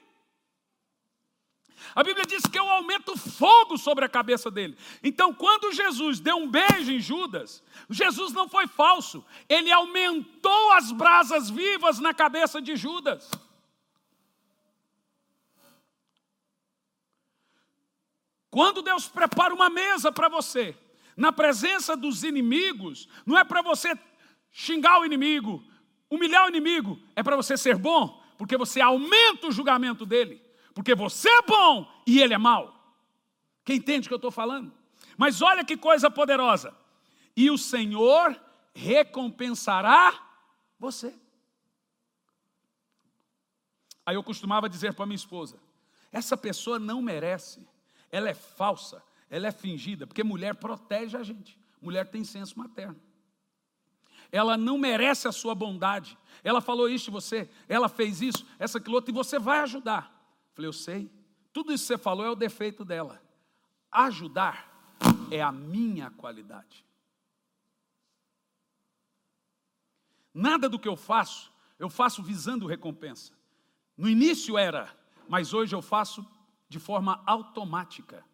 Speaker 1: A Bíblia diz que eu aumento fogo sobre a cabeça dele. Então, quando Jesus deu um beijo em Judas, Jesus não foi falso, ele aumentou as brasas vivas na cabeça de Judas. Quando Deus prepara uma mesa para você, na presença dos inimigos, não é para você xingar o inimigo, humilhar o inimigo, é para você ser bom, porque você aumenta o julgamento dele porque você é bom e ele é mau. Quem entende o que eu estou falando? Mas olha que coisa poderosa. E o Senhor recompensará você. Aí eu costumava dizer para minha esposa: essa pessoa não merece, ela é falsa, ela é fingida, porque mulher protege a gente. Mulher tem senso materno. Ela não merece a sua bondade. Ela falou isso de você, ela fez isso, essa aquilo outro, e você vai ajudar. Falei, eu sei. Tudo isso que você falou é o defeito dela. Ajudar é a minha qualidade. Nada do que eu faço, eu faço visando recompensa. No início era, mas hoje eu faço de forma automática.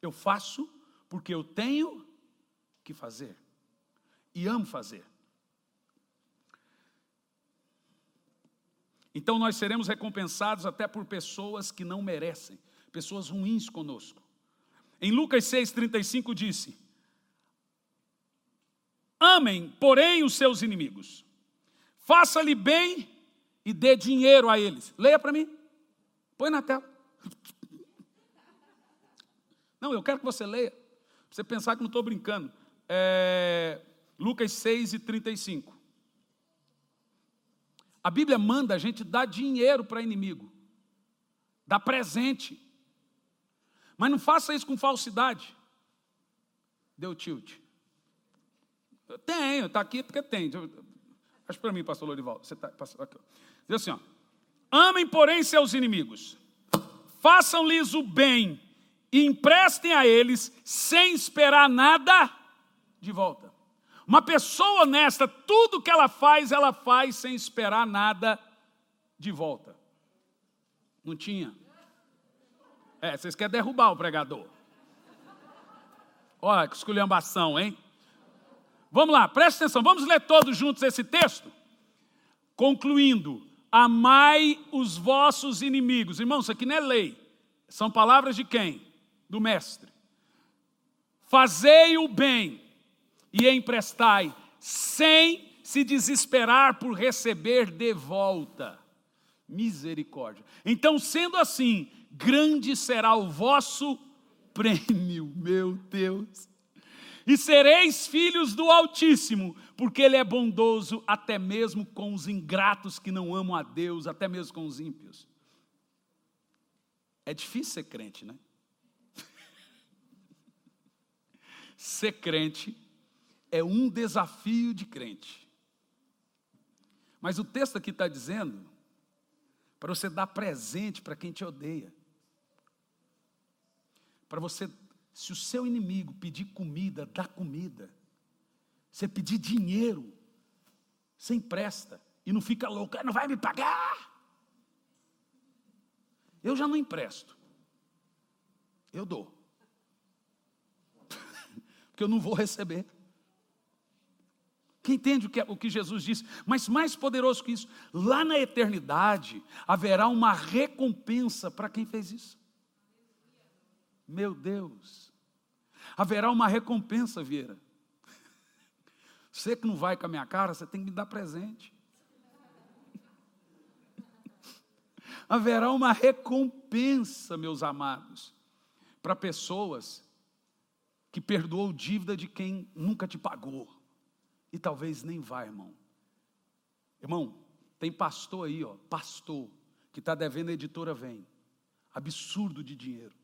Speaker 1: Eu faço porque eu tenho que fazer e amo fazer. Então nós seremos recompensados até por pessoas que não merecem, pessoas ruins conosco. Em Lucas 6,35 disse: Amem, porém, os seus inimigos, faça-lhe bem e dê dinheiro a eles. Leia para mim, põe na tela. Não, eu quero que você leia, para você pensar que não estou brincando. É, Lucas 6 e 35. A Bíblia manda a gente dar dinheiro para inimigo, dar presente. Mas não faça isso com falsidade. Deu tilt. Eu tenho, está aqui porque tem. Acho para mim, pastor Lorival. Você está. Diz assim: ó, amem, porém, seus inimigos, façam-lhes o bem e emprestem a eles sem esperar nada de volta. Uma pessoa honesta, tudo que ela faz, ela faz sem esperar nada de volta. Não tinha. É, vocês querem derrubar o pregador. Olha que esculhambação, hein? Vamos lá, presta atenção, vamos ler todos juntos esse texto? Concluindo, amai os vossos inimigos. Irmãos, isso aqui não é lei. São palavras de quem? Do mestre. Fazei o bem e emprestai, sem se desesperar por receber de volta. Misericórdia. Então, sendo assim, grande será o vosso prêmio, meu Deus. E sereis filhos do Altíssimo, porque Ele é bondoso até mesmo com os ingratos que não amam a Deus, até mesmo com os ímpios. É difícil ser crente, né? ser crente é um desafio de crente. Mas o texto aqui está dizendo para você dar presente para quem te odeia. Para você, se o seu inimigo pedir comida, dá comida. Você pedir dinheiro, você empresta e não fica louco, ah, não vai me pagar. Eu já não empresto. Eu dou. Porque eu não vou receber. Quem entende o que, o que Jesus disse? Mas mais poderoso que isso, lá na eternidade haverá uma recompensa para quem fez isso. Meu Deus, haverá uma recompensa, Vieira. Você que não vai com a minha cara, você tem que me dar presente. haverá uma recompensa, meus amados, para pessoas que perdoou dívida de quem nunca te pagou. E talvez nem vá, irmão. Irmão, tem pastor aí, ó, pastor, que está devendo a editora Vem. Absurdo de dinheiro.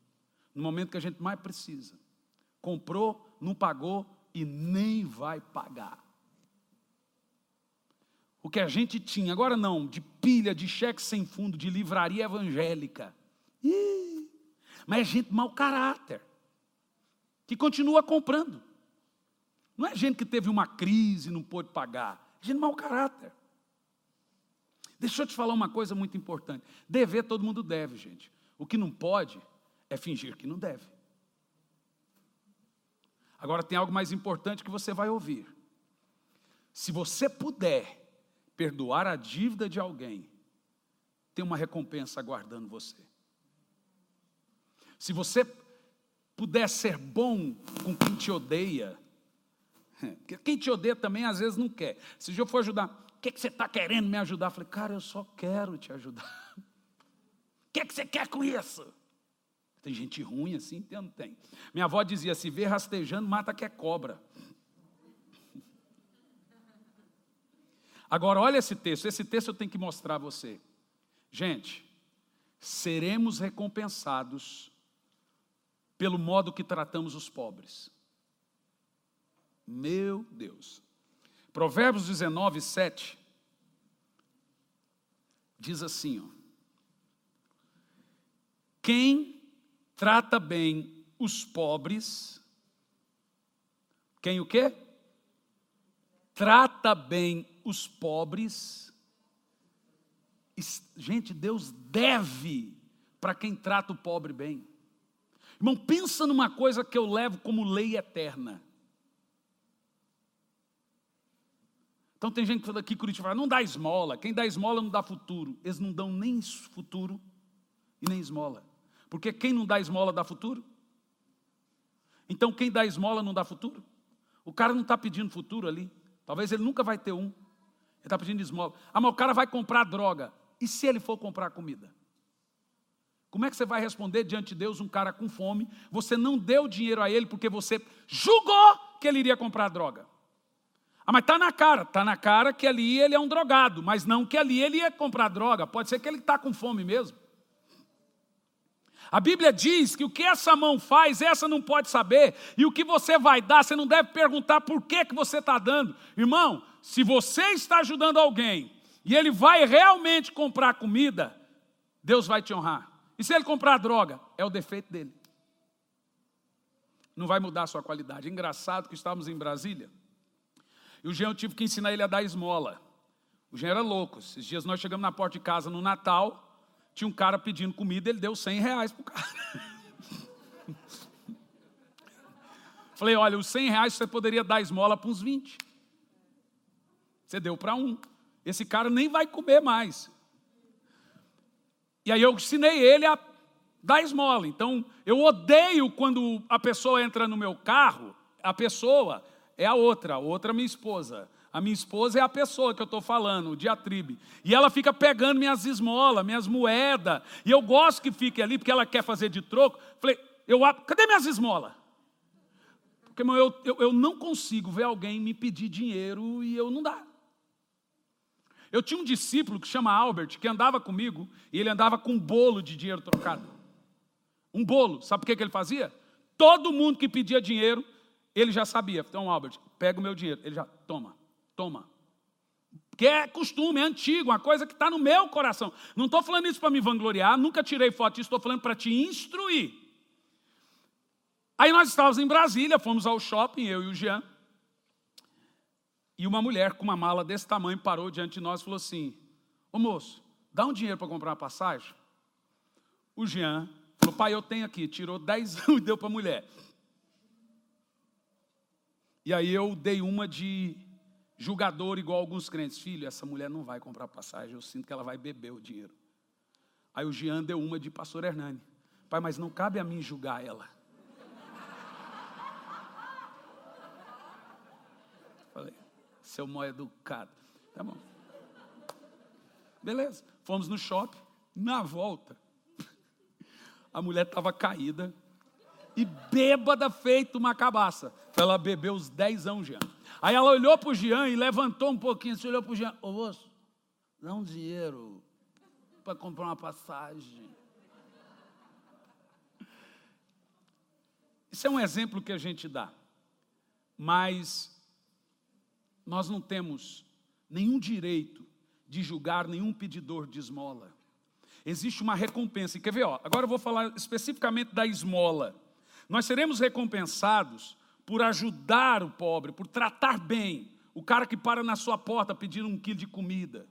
Speaker 1: No momento que a gente mais precisa. Comprou, não pagou e nem vai pagar. O que a gente tinha, agora não, de pilha, de cheque sem fundo, de livraria evangélica. Ih, mas é gente mau caráter, que continua comprando. Não é gente que teve uma crise e não pôde pagar. É gente mau caráter. Deixa eu te falar uma coisa muito importante. Dever todo mundo deve, gente. O que não pode é fingir que não deve. Agora tem algo mais importante que você vai ouvir. Se você puder perdoar a dívida de alguém, tem uma recompensa aguardando você. Se você puder ser bom com quem te odeia, quem te odeia também às vezes não quer. Se eu for ajudar, o que, que você está querendo me ajudar? Eu falei, cara, eu só quero te ajudar. O que, que você quer com isso? Tem gente ruim assim? Tem, não tem. Minha avó dizia: se vê rastejando, mata que é cobra. Agora, olha esse texto. Esse texto eu tenho que mostrar a você. Gente, seremos recompensados pelo modo que tratamos os pobres. Meu Deus. Provérbios 19, 7 diz assim: ó, Quem trata bem os pobres, quem o quê? Trata bem os pobres. Gente, Deus deve para quem trata o pobre bem. Irmão, pensa numa coisa que eu levo como lei eterna. Então tem gente que fala aqui, Curitiba, não dá esmola. Quem dá esmola não dá futuro. Eles não dão nem futuro e nem esmola. Porque quem não dá esmola dá futuro? Então quem dá esmola não dá futuro? O cara não está pedindo futuro ali. Talvez ele nunca vai ter um. Ele está pedindo esmola. Ah, mas o cara vai comprar droga. E se ele for comprar comida? Como é que você vai responder diante de Deus um cara com fome? Você não deu dinheiro a ele porque você julgou que ele iria comprar droga. Ah, mas está na cara, está na cara que ali ele é um drogado, mas não que ali ele ia comprar droga. Pode ser que ele está com fome mesmo. A Bíblia diz que o que essa mão faz, essa não pode saber, e o que você vai dar, você não deve perguntar por que, que você está dando. Irmão, se você está ajudando alguém e ele vai realmente comprar comida, Deus vai te honrar. E se ele comprar droga, é o defeito dele. Não vai mudar a sua qualidade. Engraçado que estávamos em Brasília. E o Jean eu tive que ensinar ele a dar esmola. O Jean era louco. Esses dias nós chegamos na porta de casa no Natal, tinha um cara pedindo comida, ele deu 100 reais para o cara. Falei, olha, os 100 reais você poderia dar esmola para uns 20. Você deu para um. Esse cara nem vai comer mais. E aí eu ensinei ele a dar esmola. Então, eu odeio quando a pessoa entra no meu carro, a pessoa é a outra, a outra minha esposa. A minha esposa é a pessoa que eu estou falando, o diatribe. E ela fica pegando minhas esmolas, minhas moedas. E eu gosto que fique ali, porque ela quer fazer de troco. Falei, eu, cadê minhas esmolas? Porque eu, eu, eu não consigo ver alguém me pedir dinheiro e eu não dá. Eu tinha um discípulo que chama Albert, que andava comigo, e ele andava com um bolo de dinheiro trocado. Um bolo. Sabe por que ele fazia? Todo mundo que pedia dinheiro, ele já sabia. Então, Albert, pega o meu dinheiro. Ele já, toma, toma. Que é costume, é antigo, uma coisa que está no meu coração. Não estou falando isso para me vangloriar, nunca tirei foto disso, estou falando para te instruir. Aí nós estávamos em Brasília, fomos ao shopping, eu e o Jean. E uma mulher com uma mala desse tamanho parou diante de nós e falou assim: Ô moço, dá um dinheiro para comprar uma passagem? O Jean falou: pai, eu tenho aqui. Tirou 10 e deu para a mulher. E aí eu dei uma de julgador, igual alguns crentes. Filho, essa mulher não vai comprar passagem, eu sinto que ela vai beber o dinheiro. Aí o Jean deu uma de pastor Hernani. Pai, mas não cabe a mim julgar ela. Falei, seu mal educado. Tá bom. Beleza. Fomos no shopping. Na volta, a mulher estava caída, e bêbada feito uma cabaça. Ela bebeu os anos Jean. Aí ela olhou para o Jean e levantou um pouquinho, se olhou para o Jean, ô moço, dá um dinheiro para comprar uma passagem. Isso é um exemplo que a gente dá, mas nós não temos nenhum direito de julgar nenhum pedidor de esmola. Existe uma recompensa. E quer ver? Ó, agora eu vou falar especificamente da esmola. Nós seremos recompensados por ajudar o pobre, por tratar bem o cara que para na sua porta pedindo um quilo de comida.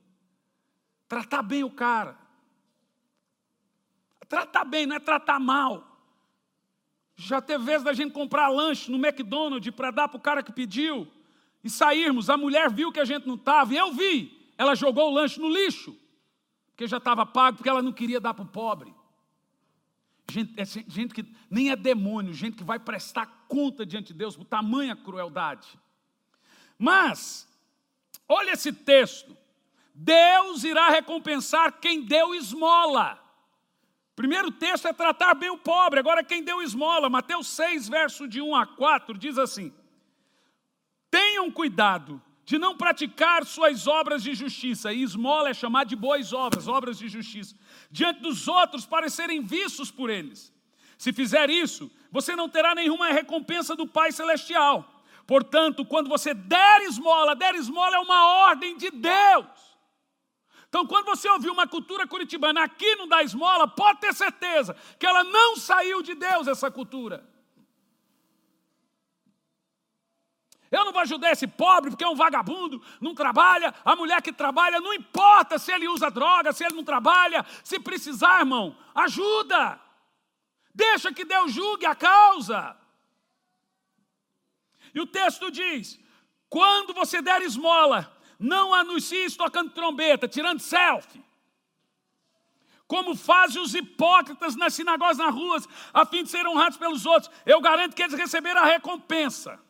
Speaker 1: Tratar bem o cara. Tratar bem, não é tratar mal. Já teve vezes da gente comprar lanche no McDonald's para dar para o cara que pediu e sairmos. A mulher viu que a gente não estava, e eu vi. Ela jogou o lanche no lixo, porque já estava pago, porque ela não queria dar para o pobre. Gente, é gente que nem é demônio, gente que vai prestar conta diante de Deus por tamanha crueldade. Mas, olha esse texto. Deus irá recompensar quem deu esmola. Primeiro texto é tratar bem o pobre, agora quem deu esmola. Mateus 6, verso de 1 a 4, diz assim: Tenham cuidado de não praticar suas obras de justiça, e esmola é chamar de boas obras, obras de justiça, diante dos outros para serem vistos por eles. Se fizer isso, você não terá nenhuma recompensa do Pai Celestial. Portanto, quando você der esmola, der esmola é uma ordem de Deus. Então, quando você ouvir uma cultura curitibana aqui não dá esmola, pode ter certeza que ela não saiu de Deus, essa cultura. Eu não vou ajudar esse pobre porque é um vagabundo, não trabalha. A mulher que trabalha, não importa se ele usa droga, se ele não trabalha. Se precisar, irmão, ajuda. Deixa que Deus julgue a causa. E o texto diz: quando você der esmola, não anuncie tocando trombeta, tirando selfie. Como fazem os hipócritas nas sinagogas, nas ruas, a fim de serem honrados pelos outros. Eu garanto que eles receberam a recompensa.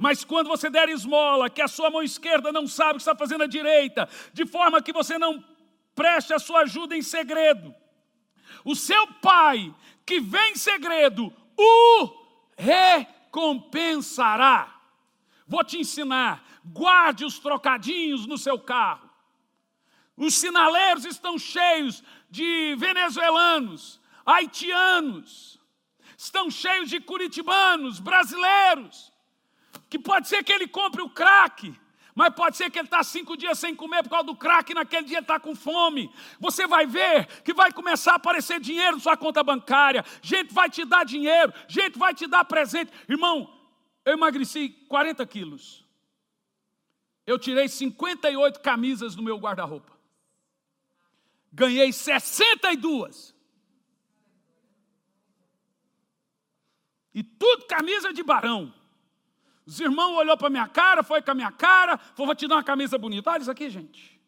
Speaker 1: Mas quando você der esmola, que a sua mão esquerda não sabe o que está fazendo a direita, de forma que você não preste a sua ajuda em segredo, o seu pai, que vem em segredo, o recompensará. Vou te ensinar, guarde os trocadinhos no seu carro. Os sinaleiros estão cheios de venezuelanos, haitianos, estão cheios de curitibanos, brasileiros que pode ser que ele compre o crack, mas pode ser que ele está cinco dias sem comer por causa do crack, naquele dia está com fome. Você vai ver que vai começar a aparecer dinheiro na sua conta bancária, gente vai te dar dinheiro, gente vai te dar presente. Irmão, eu emagreci 40 quilos. Eu tirei 58 camisas do meu guarda-roupa. Ganhei 62. E tudo camisa de barão. Os irmãos olhou para minha cara, foi com a minha cara, falou, vou te dar uma camisa bonita. Olha isso aqui, gente.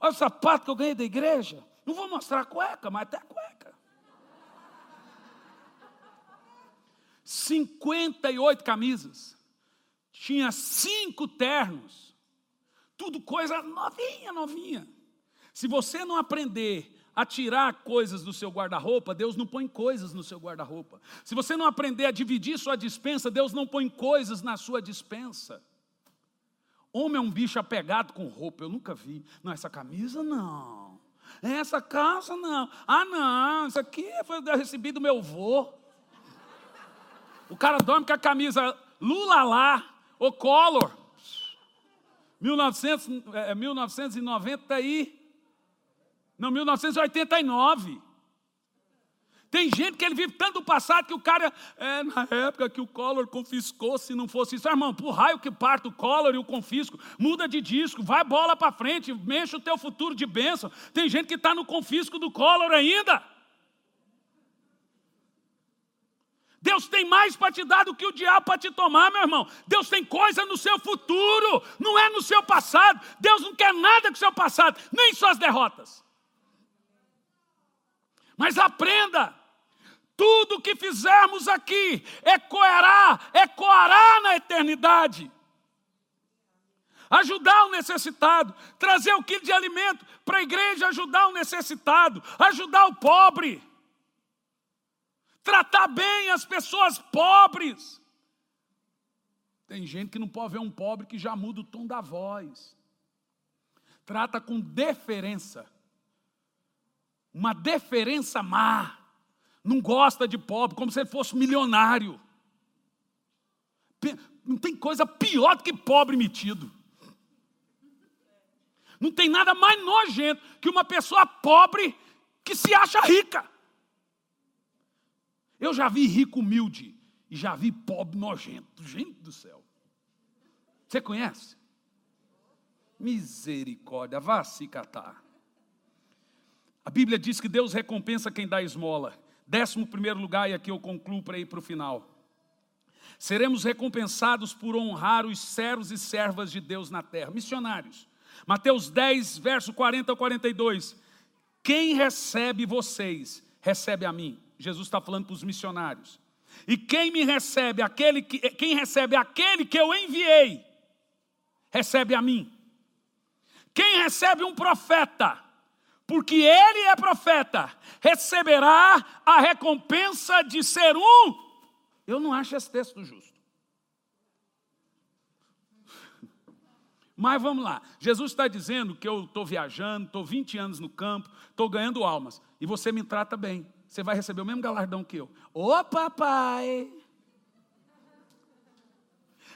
Speaker 1: Olha o sapato que eu ganhei da igreja. Não vou mostrar a cueca, mas até a cueca. 58 camisas. Tinha cinco ternos. Tudo coisa novinha, novinha. Se você não aprender a tirar coisas do seu guarda-roupa, Deus não põe coisas no seu guarda-roupa. Se você não aprender a dividir sua dispensa, Deus não põe coisas na sua dispensa. Homem é um bicho apegado com roupa, eu nunca vi. Não, essa camisa não. Essa calça não. Ah, não, isso aqui foi recebido do meu avô. O cara dorme com a camisa Lula lá, ou Collor. 1900, é, 1990 e não, 1989. Tem gente que ele vive tanto o passado que o cara, é, na época que o Collor confiscou, se não fosse isso, irmão, por raio que parta o Collor e o confisco, muda de disco, vai bola para frente, mexe o teu futuro de bênção. Tem gente que está no confisco do Collor ainda. Deus tem mais para te dar do que o diabo para te tomar, meu irmão. Deus tem coisa no seu futuro, não é no seu passado. Deus não quer nada com o seu passado, nem suas derrotas. Mas aprenda, tudo que fizermos aqui ecoará, ecoará na eternidade. Ajudar o necessitado, trazer o quilo de alimento para a igreja, ajudar o necessitado, ajudar o pobre, tratar bem as pessoas pobres. Tem gente que não pode ver um pobre que já muda o tom da voz. Trata com deferência uma deferência má, não gosta de pobre, como se ele fosse milionário. Não tem coisa pior do que pobre metido. Não tem nada mais nojento que uma pessoa pobre que se acha rica. Eu já vi rico humilde e já vi pobre nojento. Gente do céu. Você conhece? Misericórdia, vá se catar. A Bíblia diz que Deus recompensa quem dá esmola. Décimo primeiro lugar, e aqui eu concluo para ir para o final. Seremos recompensados por honrar os servos e servas de Deus na terra, missionários. Mateus 10, verso 40 ao 42. Quem recebe vocês, recebe a mim. Jesus está falando para os missionários. E quem me recebe, aquele que, quem recebe aquele que eu enviei, recebe a mim. Quem recebe um profeta, porque ele é profeta, receberá a recompensa de ser um. Eu não acho esse texto justo. Mas vamos lá, Jesus está dizendo que eu estou viajando, estou 20 anos no campo, estou ganhando almas, e você me trata bem. você vai receber o mesmo galardão que eu. Ô papai!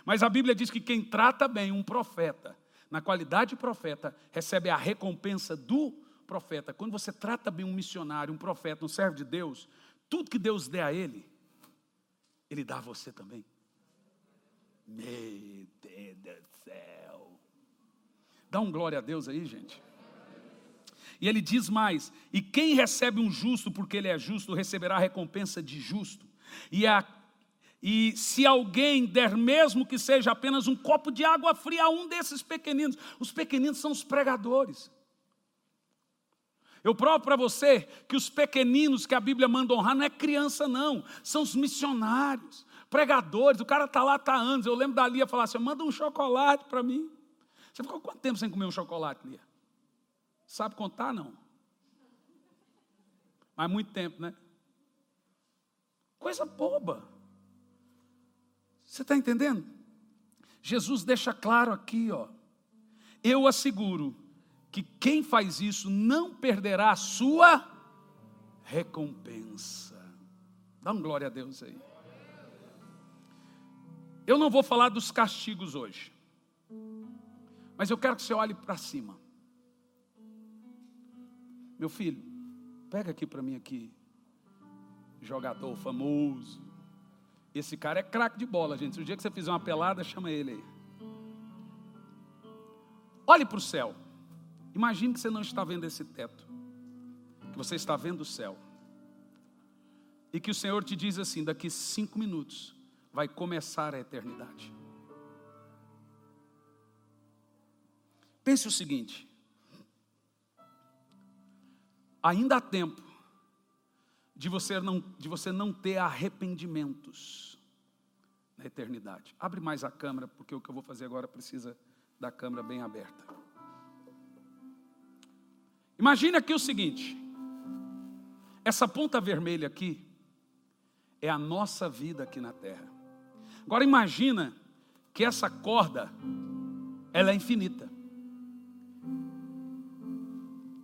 Speaker 1: Mas a Bíblia diz que quem trata bem um profeta, na qualidade de profeta, recebe a recompensa do profeta. Quando você trata bem um missionário, um profeta, um servo de Deus, tudo que Deus der a ele, ele dá a você também. Meu Deus do céu. Dá um glória a Deus aí, gente. E ele diz mais: e quem recebe um justo porque ele é justo, receberá a recompensa de justo. E, a, e se alguém der mesmo que seja apenas um copo de água fria a um desses pequeninos, os pequeninos são os pregadores. Eu provo para você que os pequeninos que a Bíblia manda honrar não é criança, não, são os missionários, pregadores. O cara está lá, está anos. Eu lembro da Lia falar assim: manda um chocolate para mim. Você ficou quanto tempo sem comer um chocolate, Lia? Sabe contar, não? Mas muito tempo, né? Coisa boba. Você está entendendo? Jesus deixa claro aqui, ó. Eu asseguro que quem faz isso não perderá a sua recompensa. Dá um glória a Deus aí. Eu não vou falar dos castigos hoje. Mas eu quero que você olhe para cima. Meu filho, pega aqui para mim aqui. Jogador famoso. Esse cara é craque de bola, gente. Se o dia que você fizer uma pelada, chama ele aí. Olhe para o céu. Imagine que você não está vendo esse teto. Que você está vendo o céu. E que o Senhor te diz assim: daqui cinco minutos vai começar a eternidade. Pense o seguinte: ainda há tempo de você não, de você não ter arrependimentos na eternidade. Abre mais a câmera, porque o que eu vou fazer agora precisa da câmera bem aberta. Imagine aqui o seguinte: essa ponta vermelha aqui é a nossa vida aqui na terra. Agora imagina que essa corda ela é infinita.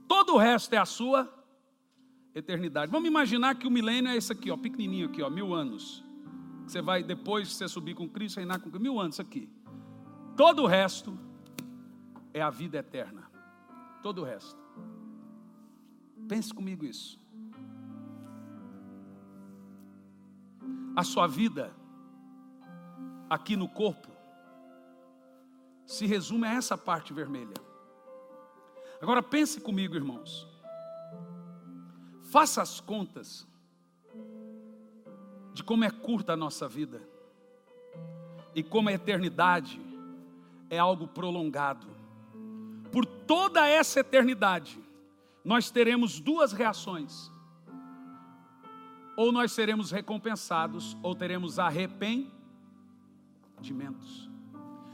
Speaker 1: Todo o resto é a sua eternidade. Vamos imaginar que o milênio é esse aqui, ó, pequenininho aqui, ó, mil anos. Você vai depois você subir com Cristo, reinar com mil anos aqui. Todo o resto é a vida eterna. Todo o resto. Pense comigo isso. A sua vida aqui no corpo se resume a essa parte vermelha. Agora pense comigo, irmãos. Faça as contas de como é curta a nossa vida e como a eternidade é algo prolongado. Por toda essa eternidade, nós teremos duas reações: ou nós seremos recompensados, ou teremos arrependimentos.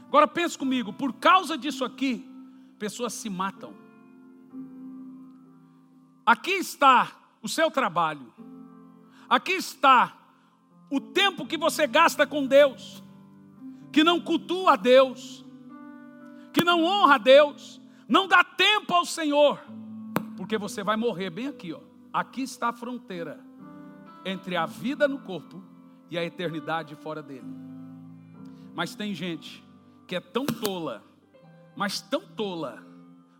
Speaker 1: Agora pense comigo, por causa disso aqui, pessoas se matam. Aqui está o seu trabalho. Aqui está o tempo que você gasta com Deus, que não cultua a Deus, que não honra a Deus, não dá tempo ao Senhor, porque você vai morrer bem aqui, ó. Aqui está a fronteira entre a vida no corpo e a eternidade fora dele. Mas tem gente que é tão tola, mas tão tola,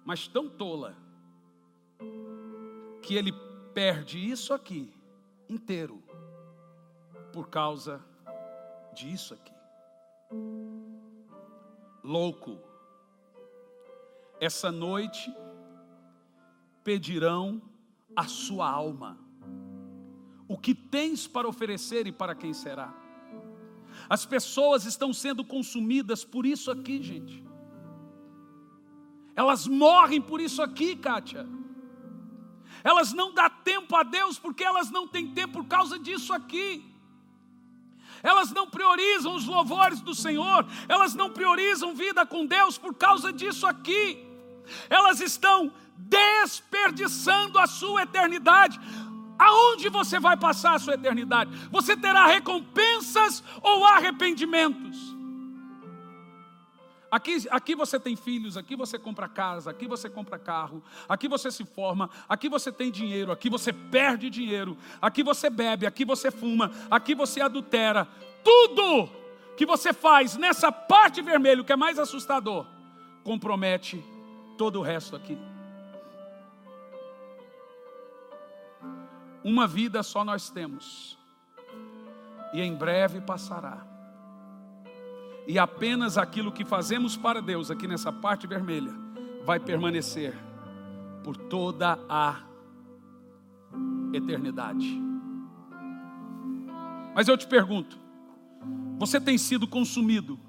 Speaker 1: mas tão tola, que ele perde isso aqui inteiro por causa disso aqui. Louco. Essa noite pedirão a sua alma. O que tens para oferecer e para quem será? As pessoas estão sendo consumidas por isso aqui, gente. Elas morrem por isso aqui, Kátia elas não dão tempo a Deus porque elas não têm tempo por causa disso aqui. Elas não priorizam os louvores do Senhor, elas não priorizam vida com Deus por causa disso aqui. Elas estão desperdiçando a sua eternidade. Aonde você vai passar a sua eternidade? Você terá recompensas ou arrependimentos? Aqui, aqui você tem filhos, aqui você compra casa, aqui você compra carro, aqui você se forma, aqui você tem dinheiro, aqui você perde dinheiro, aqui você bebe, aqui você fuma, aqui você adultera. Tudo que você faz nessa parte vermelha, que é mais assustador, compromete todo o resto aqui. Uma vida só nós temos, e em breve passará e apenas aquilo que fazemos para Deus aqui nessa parte vermelha vai permanecer por toda a eternidade. Mas eu te pergunto, você tem sido consumido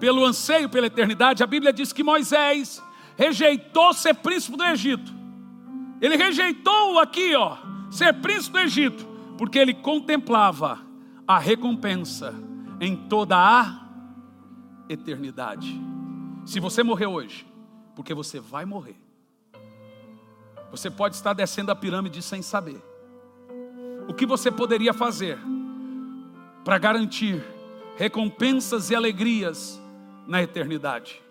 Speaker 1: pelo anseio pela eternidade? A Bíblia diz que Moisés rejeitou ser príncipe do Egito. Ele rejeitou aqui, ó, ser príncipe do Egito, porque ele contemplava a recompensa em toda a eternidade. Se você morrer hoje, porque você vai morrer, você pode estar descendo a pirâmide sem saber. O que você poderia fazer para garantir recompensas e alegrias na eternidade?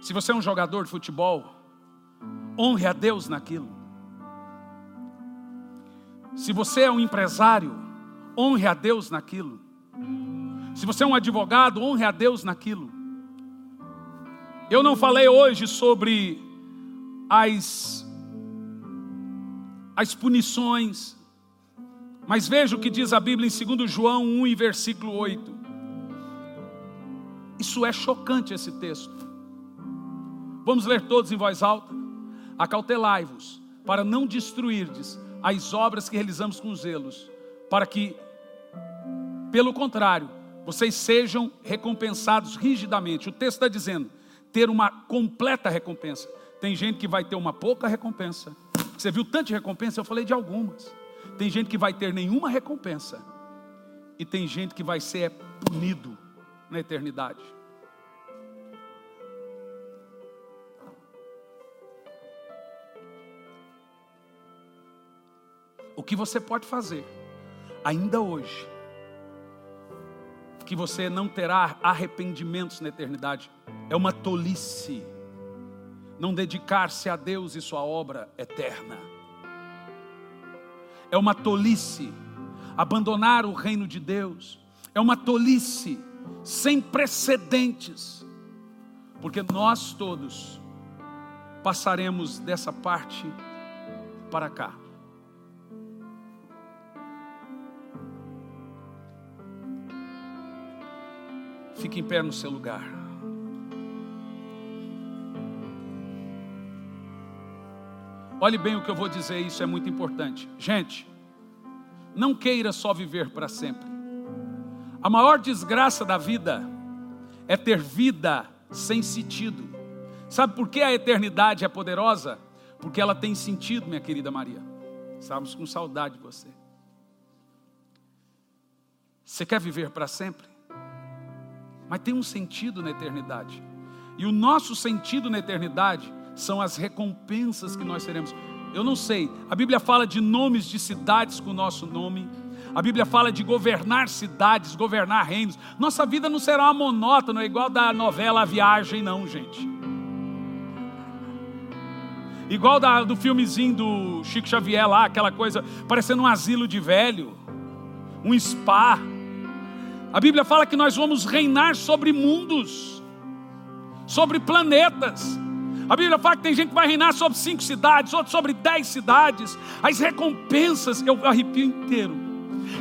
Speaker 1: Se você é um jogador de futebol, honre a Deus naquilo. Se você é um empresário, honre a Deus naquilo. Se você é um advogado, honre a Deus naquilo. Eu não falei hoje sobre as, as punições, mas veja o que diz a Bíblia em 2 João 1 e versículo 8. Isso é chocante esse texto. Vamos ler todos em voz alta? Acautelai-vos, para não destruirdes as obras que realizamos com zelos, para que, pelo contrário, vocês sejam recompensados rigidamente. O texto está dizendo, ter uma completa recompensa. Tem gente que vai ter uma pouca recompensa. Você viu tanta recompensa? Eu falei de algumas. Tem gente que vai ter nenhuma recompensa. E tem gente que vai ser punido na eternidade. O que você pode fazer ainda hoje, que você não terá arrependimentos na eternidade, é uma tolice. Não dedicar-se a Deus e sua obra eterna. É uma tolice abandonar o reino de Deus. É uma tolice sem precedentes. Porque nós todos passaremos dessa parte para cá. Fique em pé no seu lugar. Olhe bem o que eu vou dizer, isso é muito importante. Gente, não queira só viver para sempre. A maior desgraça da vida é ter vida sem sentido. Sabe por que a eternidade é poderosa? Porque ela tem sentido, minha querida Maria. Estamos com saudade de você. Você quer viver para sempre? Mas tem um sentido na eternidade. E o nosso sentido na eternidade são as recompensas que nós teremos. Eu não sei, a Bíblia fala de nomes de cidades com o nosso nome. A Bíblia fala de governar cidades, governar reinos. Nossa vida não será uma monótona, igual da novela A Viagem, não, gente. Igual da, do filmezinho do Chico Xavier lá, aquela coisa, parecendo um asilo de velho, um spa. A Bíblia fala que nós vamos reinar sobre mundos, sobre planetas. A Bíblia fala que tem gente que vai reinar sobre cinco cidades, outros sobre dez cidades. As recompensas, eu arrepio inteiro.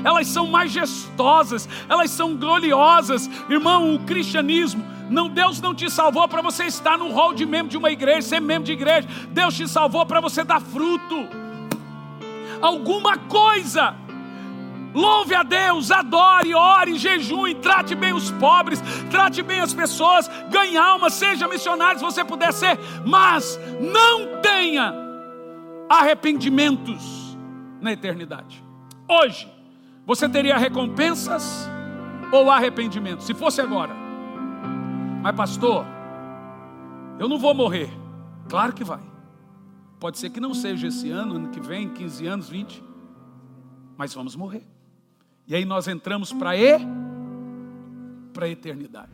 Speaker 1: Elas são majestosas, elas são gloriosas. Irmão, o cristianismo, não, Deus não te salvou para você estar no hall de membro de uma igreja, ser membro de igreja. Deus te salvou para você dar fruto. Alguma coisa Louve a Deus, adore, ore, jejue, trate bem os pobres, trate bem as pessoas, ganhe alma, seja missionário se você puder ser, mas não tenha arrependimentos na eternidade. Hoje, você teria recompensas ou arrependimento? Se fosse agora, mas pastor, eu não vou morrer. Claro que vai. Pode ser que não seja esse ano, ano que vem, 15 anos, 20, mas vamos morrer. E aí nós entramos para para a eternidade.